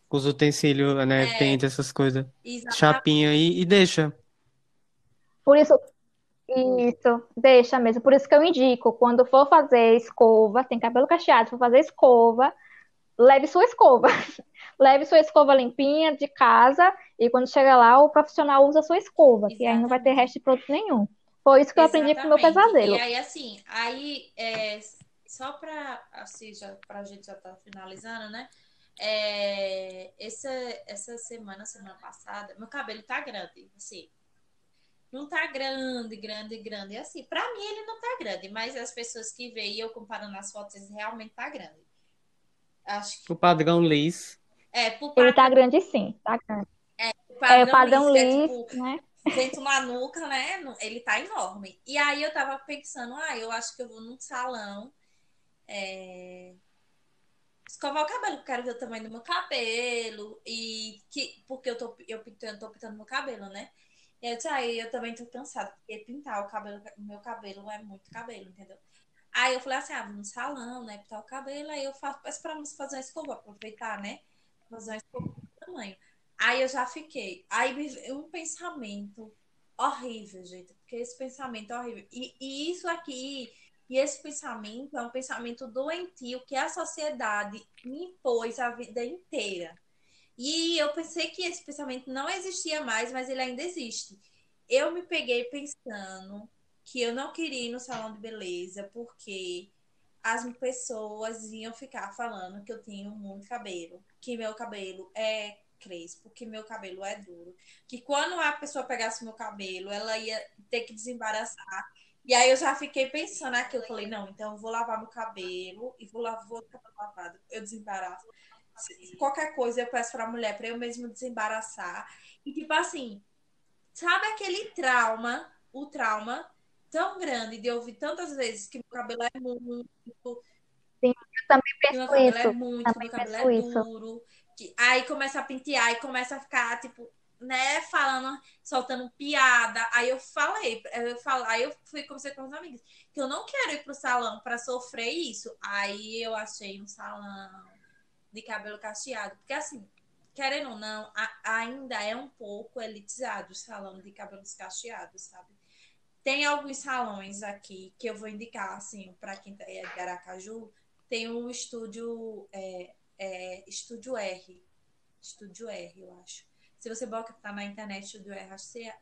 com os utensílios, né? É. Pente, essas coisas. Exatamente. Chapinha e, e deixa. Por isso, isso, deixa mesmo. Por isso que eu indico, quando for fazer escova, tem cabelo cacheado, for fazer escova, leve sua escova. leve sua escova limpinha de casa e quando chega lá, o profissional usa sua escova, que aí não vai ter resto de produto nenhum. Foi isso que eu aprendi com o meu Exatamente. pesadelo. E aí, assim, aí, é, só pra, assim, já, pra gente já tá finalizando, né? É, essa, essa semana, semana passada, meu cabelo tá grande, assim. Não tá grande, grande, grande. Assim, pra mim ele não tá grande, mas as pessoas que veem eu comparando as fotos, ele realmente tá grande. Acho que O padrão liso. é, por Ele tá padrão, grande sim, tá grande. É o padrão padrão liso, que é, liso, tipo, né? dentro na nuca, né? Ele tá enorme. E aí eu tava pensando, ah, eu acho que eu vou num salão é, escovar o cabelo, eu quero ver o tamanho do meu cabelo. E que, porque eu tô, eu pintando, tô pintando meu cabelo, né? Eu disse, aí eu também tô cansada, porque pintar o cabelo, meu cabelo é muito cabelo, entendeu? Aí eu falei assim, ah, vou no salão, né? Pintar o cabelo, aí eu faço, peço pra fazer uma escova, aproveitar, né? Fazer uma escova do tamanho. Aí eu já fiquei. Aí me veio um pensamento horrível, gente. Porque esse pensamento é horrível. E, e isso aqui, e esse pensamento é um pensamento doentio que a sociedade me impôs a vida inteira. E eu pensei que esse pensamento não existia mais, mas ele ainda existe. Eu me peguei pensando que eu não queria ir no salão de beleza porque as pessoas iam ficar falando que eu tenho muito cabelo, que meu cabelo é crespo, que meu cabelo é duro, que quando a pessoa pegasse meu cabelo, ela ia ter que desembaraçar. E aí eu já fiquei pensando aqui, eu falei, não, então eu vou lavar meu cabelo e vou lavar vou cabelo lavado, eu desembaraço. Qualquer coisa eu peço pra mulher pra eu mesmo desembaraçar. E tipo assim, sabe aquele trauma, o trauma tão grande de ouvir tantas vezes que meu cabelo é muito, Eu também que meu penso cabelo é isso. muito, também meu cabelo penso é duro. Que, aí começa a pentear e começa a ficar, tipo, né, falando, soltando piada. Aí eu falei, eu falei, aí eu fui conversar com os amigos que eu não quero ir pro salão para sofrer isso. Aí eu achei um salão de cabelo cacheado. Porque assim, querendo ou não, a- ainda é um pouco elitizado o salão de cabelos cacheados, sabe? Tem alguns salões aqui que eu vou indicar, assim, para quem é de Aracaju, tem um estúdio, é, é, Estúdio R. Estúdio R, eu acho. Se você botar na internet Estúdio R,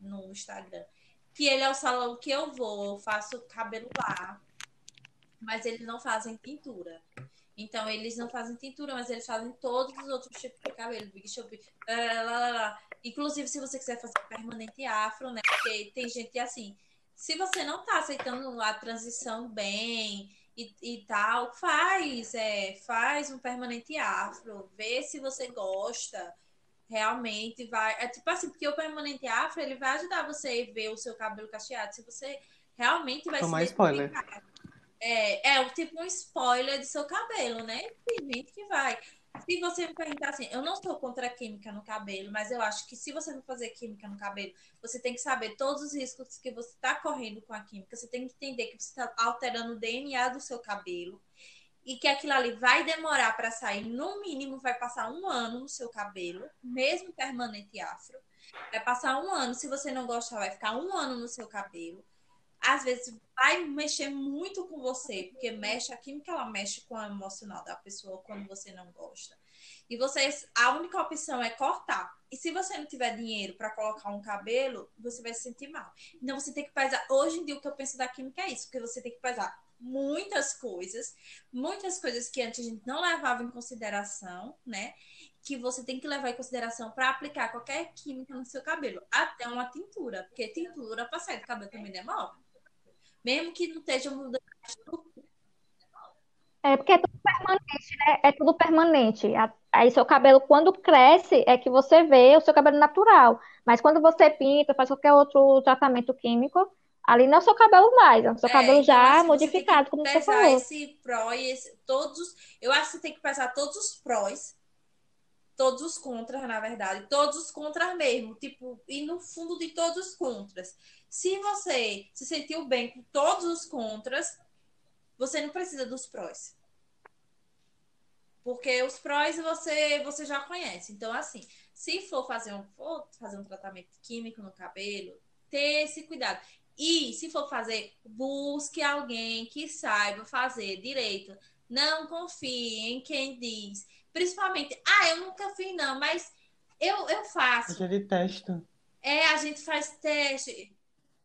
no Instagram. Que ele é o salão que eu vou, eu faço cabelo lá. mas eles não fazem tintura. Então, eles não fazem tintura, mas eles fazem todos os outros tipos de cabelo. Big Shop, lá, lá, lá. Inclusive, se você quiser fazer permanente afro, né? Porque tem gente assim, se você não tá aceitando a transição bem e, e tal, faz, é, faz um permanente afro, vê se você gosta realmente vai. É tipo assim, porque o permanente afro ele vai ajudar você a ver o seu cabelo cacheado. Se você realmente vai Tomar se spoiler. É, é tipo um spoiler do seu cabelo, né? Tem gente que vai. Se você me perguntar assim, eu não sou contra a química no cabelo, mas eu acho que se você não fazer química no cabelo, você tem que saber todos os riscos que você está correndo com a química. Você tem que entender que você está alterando o DNA do seu cabelo e que aquilo ali vai demorar para sair, no mínimo vai passar um ano no seu cabelo, mesmo permanente afro. Vai passar um ano, se você não gostar, vai ficar um ano no seu cabelo. Às vezes vai mexer muito com você, porque mexe, a química ela mexe com o emocional da pessoa quando você não gosta. E você, a única opção é cortar. E se você não tiver dinheiro para colocar um cabelo, você vai se sentir mal. Então você tem que pesar. Hoje em dia o que eu penso da química é isso, porque você tem que pesar muitas coisas, muitas coisas que antes a gente não levava em consideração, né? Que você tem que levar em consideração para aplicar qualquer química no seu cabelo, até uma tintura, porque tintura para sair do cabelo também demora. Mesmo que não esteja mudando É porque é tudo permanente, né? É tudo permanente. A- Aí seu cabelo, quando cresce, é que você vê o seu cabelo natural. Mas quando você pinta, faz qualquer outro tratamento químico, ali não é o seu cabelo mais, é o seu É, cabelo então, já assim, você modificado, como você falou. esse pró e esse, todos. Eu acho que você tem que pesar todos os prós, todos os contras, na verdade, todos os contras mesmo, tipo, e no fundo de todos os contras. Se você se sentiu bem com todos os contras, você não precisa dos prós. Porque os prós você, você já conhece. Então, assim, se for fazer um, for fazer um tratamento químico no cabelo, ter esse cuidado. E se for fazer, busque alguém que saiba fazer direito. Não confie em quem diz. Principalmente, ah, eu nunca fiz, não, mas eu, eu faço. Aquele teste. É, a gente faz teste.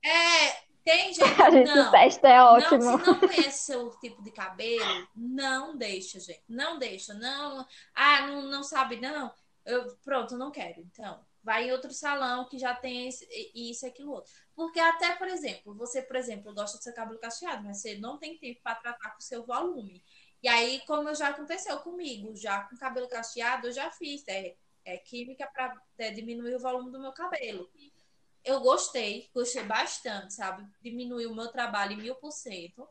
É, tem gente. A gente, não. o teste é Não, ótimo. se não conhece seu tipo de cabelo, não deixa, gente. Não deixa. Não, ah, não, não sabe, não. Eu, pronto, não quero. Então, vai em outro salão que já tem esse- isso e aquilo outro. Porque até, por exemplo, você, por exemplo, gosta do seu cabelo cacheado, mas você não tem tempo para tratar com o seu volume. E aí, como já aconteceu comigo, já com cabelo cacheado, eu já fiz é, é, química para diminuir o volume do meu cabelo. Eu gostei, gostei bastante, sabe? Diminuiu o meu trabalho em mil por cento.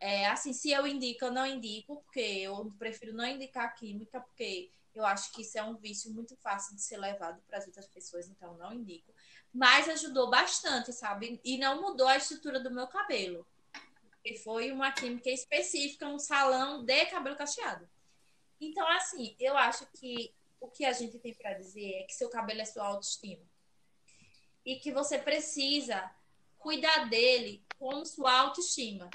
É, assim, se eu indico, eu não indico, porque eu prefiro não indicar química, porque eu acho que isso é um vício muito fácil de ser levado para as outras pessoas, então não indico. Mas ajudou bastante, sabe? E não mudou a estrutura do meu cabelo. Porque foi uma química específica, um salão de cabelo cacheado. Então, assim, eu acho que o que a gente tem para dizer é que seu cabelo é sua autoestima. E que você precisa cuidar dele como sua autoestima.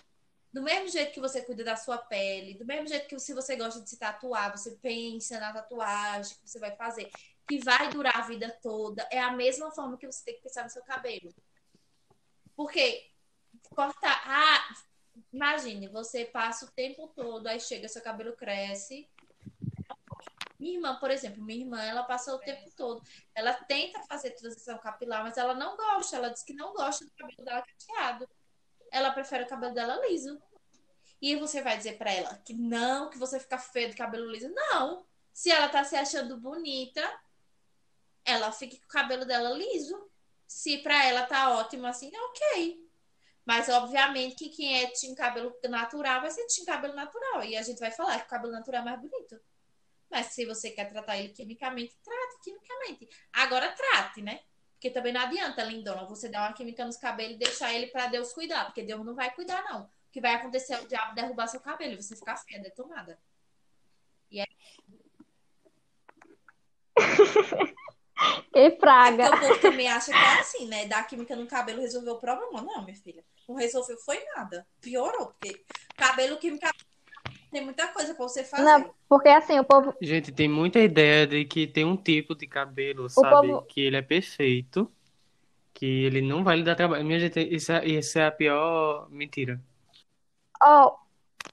Do mesmo jeito que você cuida da sua pele, do mesmo jeito que se você gosta de se tatuar, você pensa na tatuagem que você vai fazer, que vai durar a vida toda, é a mesma forma que você tem que pensar no seu cabelo. Porque cortar. Ah, imagine, você passa o tempo todo, aí chega, seu cabelo cresce. Minha irmã, por exemplo, minha irmã, ela passa o tempo todo. Ela tenta fazer transição capilar, mas ela não gosta. Ela diz que não gosta do cabelo dela cacheado. Ela prefere o cabelo dela liso. E você vai dizer pra ela que não, que você fica feio de cabelo liso. Não. Se ela tá se achando bonita, ela fica com o cabelo dela liso. Se pra ela tá ótimo assim, é ok. Mas, obviamente, que quem é tinha cabelo natural vai ser tinha cabelo natural. E a gente vai falar que o cabelo natural é mais bonito. Mas se você quer tratar ele quimicamente, trate quimicamente. Agora trate, né? Porque também não adianta, lindona, você dar uma química nos cabelos e deixar ele para Deus cuidar. Porque Deus não vai cuidar, não. O que vai acontecer é o diabo derrubar seu cabelo e você ficar feia, detonada. Que praga. Porque o povo também acha que é assim, né? Dar química no cabelo resolveu o problema. Não, minha filha. Não resolveu foi nada. Piorou, porque cabelo química tem muita coisa pra você fazer. Não, porque assim, o povo. Gente, tem muita ideia de que tem um tipo de cabelo, sabe? povo- Que ele é perfeito, que ele não vai lhe dar trabalho. Minha gente, isso é, isso é a pior mentira. Ó,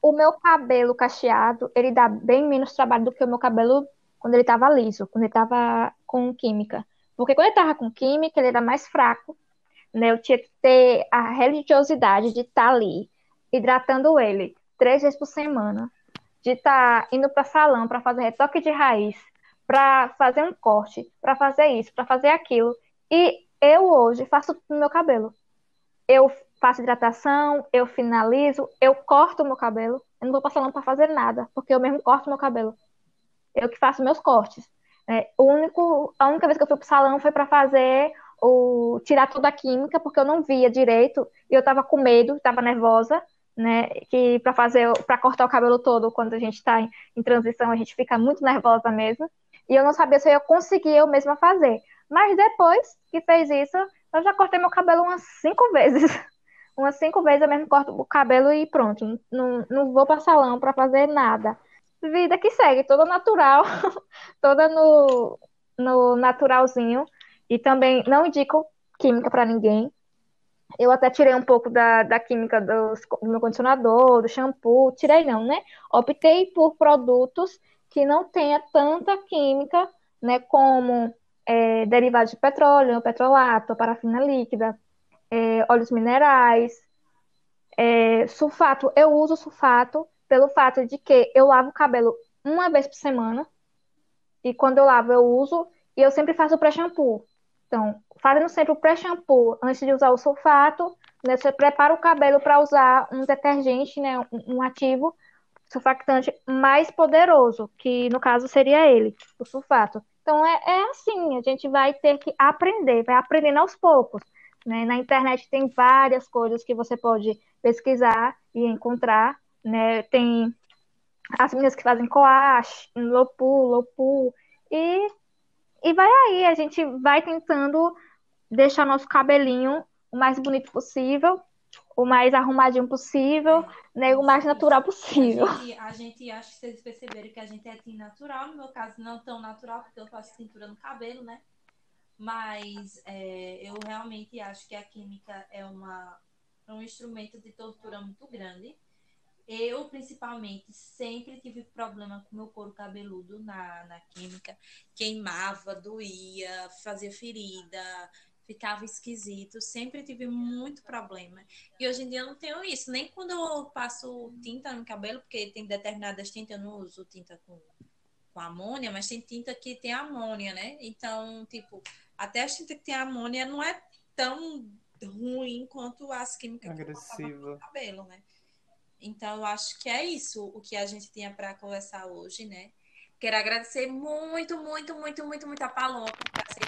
o meu cabelo cacheado, ele dá bem menos trabalho do que o meu cabelo quando ele tava liso, quando ele tava com química. Porque quando ele tava com química, ele era mais fraco, né? Eu tinha que ter a religiosidade de estar tá ali, hidratando ele três vezes por semana, de estar tá indo para salão para fazer retoque de raiz, para fazer um corte, para fazer isso, para fazer aquilo. E eu hoje faço tudo no meu cabelo. Eu faço hidratação, eu finalizo, eu corto o meu cabelo. Eu não vou para salão para fazer nada, porque eu mesmo corto meu cabelo. Eu que faço meus cortes. É, o único, a única vez que eu fui pro salão foi para fazer o tirar toda a química, porque eu não via direito e eu tava com medo, tava nervosa, né? Que para fazer, para cortar o cabelo todo, quando a gente está em, em, transição, a gente fica muito nervosa mesmo. E eu não sabia se eu ia conseguir eu mesma fazer. Mas depois que fez isso, eu já cortei meu cabelo umas cinco vezes. umas cinco vezes eu mesmo corto o cabelo e pronto. Não, não vou para salão para fazer nada. Vida que segue, toda natural, toda no, no naturalzinho. E também não indico química para ninguém. Eu até tirei um pouco da, da química do meu condicionador, do shampoo. Tirei não, né? Optei por produtos que não tenha tanta química, né? Como é, derivados de petróleo, petrolato, parafina líquida, é, óleos minerais, é, sulfato. Eu uso sulfato pelo fato de que eu lavo o cabelo uma vez por semana. E quando eu lavo, eu uso. E eu sempre faço pré-shampoo. Então, fazendo sempre o pré-shampoo antes de usar o sulfato, né, você prepara o cabelo para usar um detergente, né, um, um ativo surfactante mais poderoso, que no caso seria ele, o sulfato. Então é, é assim, a gente vai ter que aprender, vai aprendendo aos poucos. Né? Na internet tem várias coisas que você pode pesquisar e encontrar. Né? Tem as meninas que fazem coache, lopu, lopu, e, e vai aí, a gente vai tentando deixar nosso cabelinho o mais bonito possível, o mais arrumadinho possível, né, o mais natural possível. A gente, a gente acha que vocês perceberam que a gente é assim natural, no meu caso não tão natural, porque eu faço cintura no cabelo, né? Mas é, eu realmente acho que a química é uma, é um instrumento de tortura muito grande. Eu, principalmente, sempre tive problema com meu couro cabeludo na, na química. Queimava, doía, fazia ferida, ficava esquisito. Sempre tive muito problema. E hoje em dia eu não tenho isso. Nem quando eu passo tinta no cabelo, porque tem determinadas tintas, eu não uso tinta com, com amônia, mas tem tinta que tem amônia, né? Então, tipo, até a tinta que tem amônia não é tão ruim quanto as químicas Agressiva. que no cabelo, né? Então, eu acho que é isso o que a gente tinha para conversar hoje, né? Quero agradecer muito, muito, muito, muito, muito a Paloma por.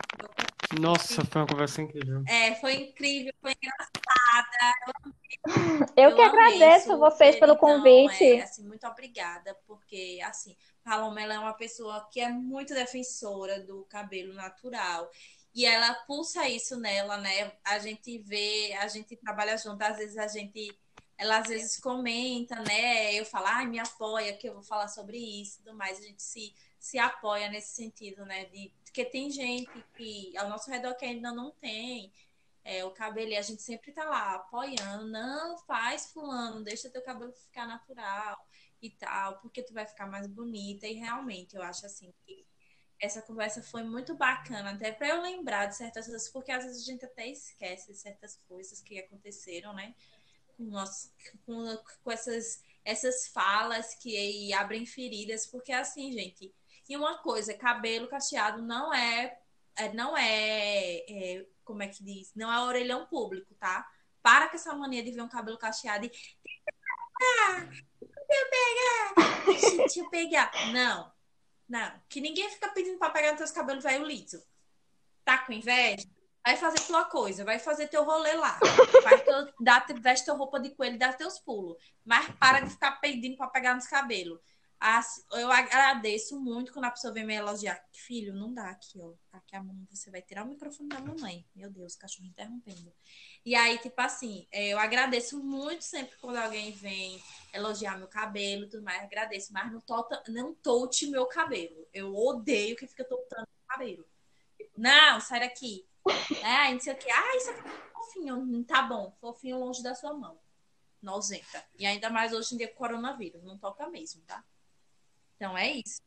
Nossa, foi uma conversa incrível. É, foi incrível, foi engraçada. Eu, eu que agradeço vocês pelo então, convite. É, assim, muito obrigada, porque assim, Paloma ela é uma pessoa que é muito defensora do cabelo natural e ela pulsa isso nela, né? A gente vê, a gente trabalha junto, às vezes a gente, ela às vezes comenta, né? Eu falo, ai, me apoia, que eu vou falar sobre isso e tudo mais. A gente se, se apoia nesse sentido, né? De, porque tem gente que ao nosso redor que ainda não tem é, o cabelo, e a gente sempre tá lá apoiando, não faz fulano, deixa teu cabelo ficar natural e tal, porque tu vai ficar mais bonita. E realmente eu acho assim que essa conversa foi muito bacana, até para eu lembrar de certas coisas, porque às vezes a gente até esquece certas coisas que aconteceram, né? Com, nosso, com, com essas, essas falas que abrem feridas, porque assim, gente. E uma coisa, cabelo cacheado não é, é não é, é, como é que diz? Não é orelhão público, tá? Para com essa mania de ver um cabelo cacheado e. Deixa eu pegar! Deixa eu pegar! Não não, que ninguém fica pedindo pra pegar nos teus cabelos velho liso. Tá com inveja? Vai fazer tua coisa, vai fazer teu rolê lá. Vai teu, dá, veste tua roupa de coelho dá teus pulos. Mas para de ficar pedindo pra pegar nos cabelos. Eu agradeço muito quando a pessoa vem me elogiar. Filho, não dá aqui, ó. Aqui a mão, você vai tirar o microfone da mamãe. Meu Deus, cachorro interrompendo. E aí, tipo assim, é, eu agradeço muito sempre quando alguém vem elogiar meu cabelo e tudo mais. Agradeço, mas não, tota, não tolte meu cabelo. Eu odeio que fica toltando meu cabelo. Não, sai daqui. É, não sei o que. Ah, isso aqui é fofinho. Tá bom, fofinho longe da sua mão. nojenta. E ainda mais hoje em dia com coronavírus, não toca mesmo, tá? Então é isso.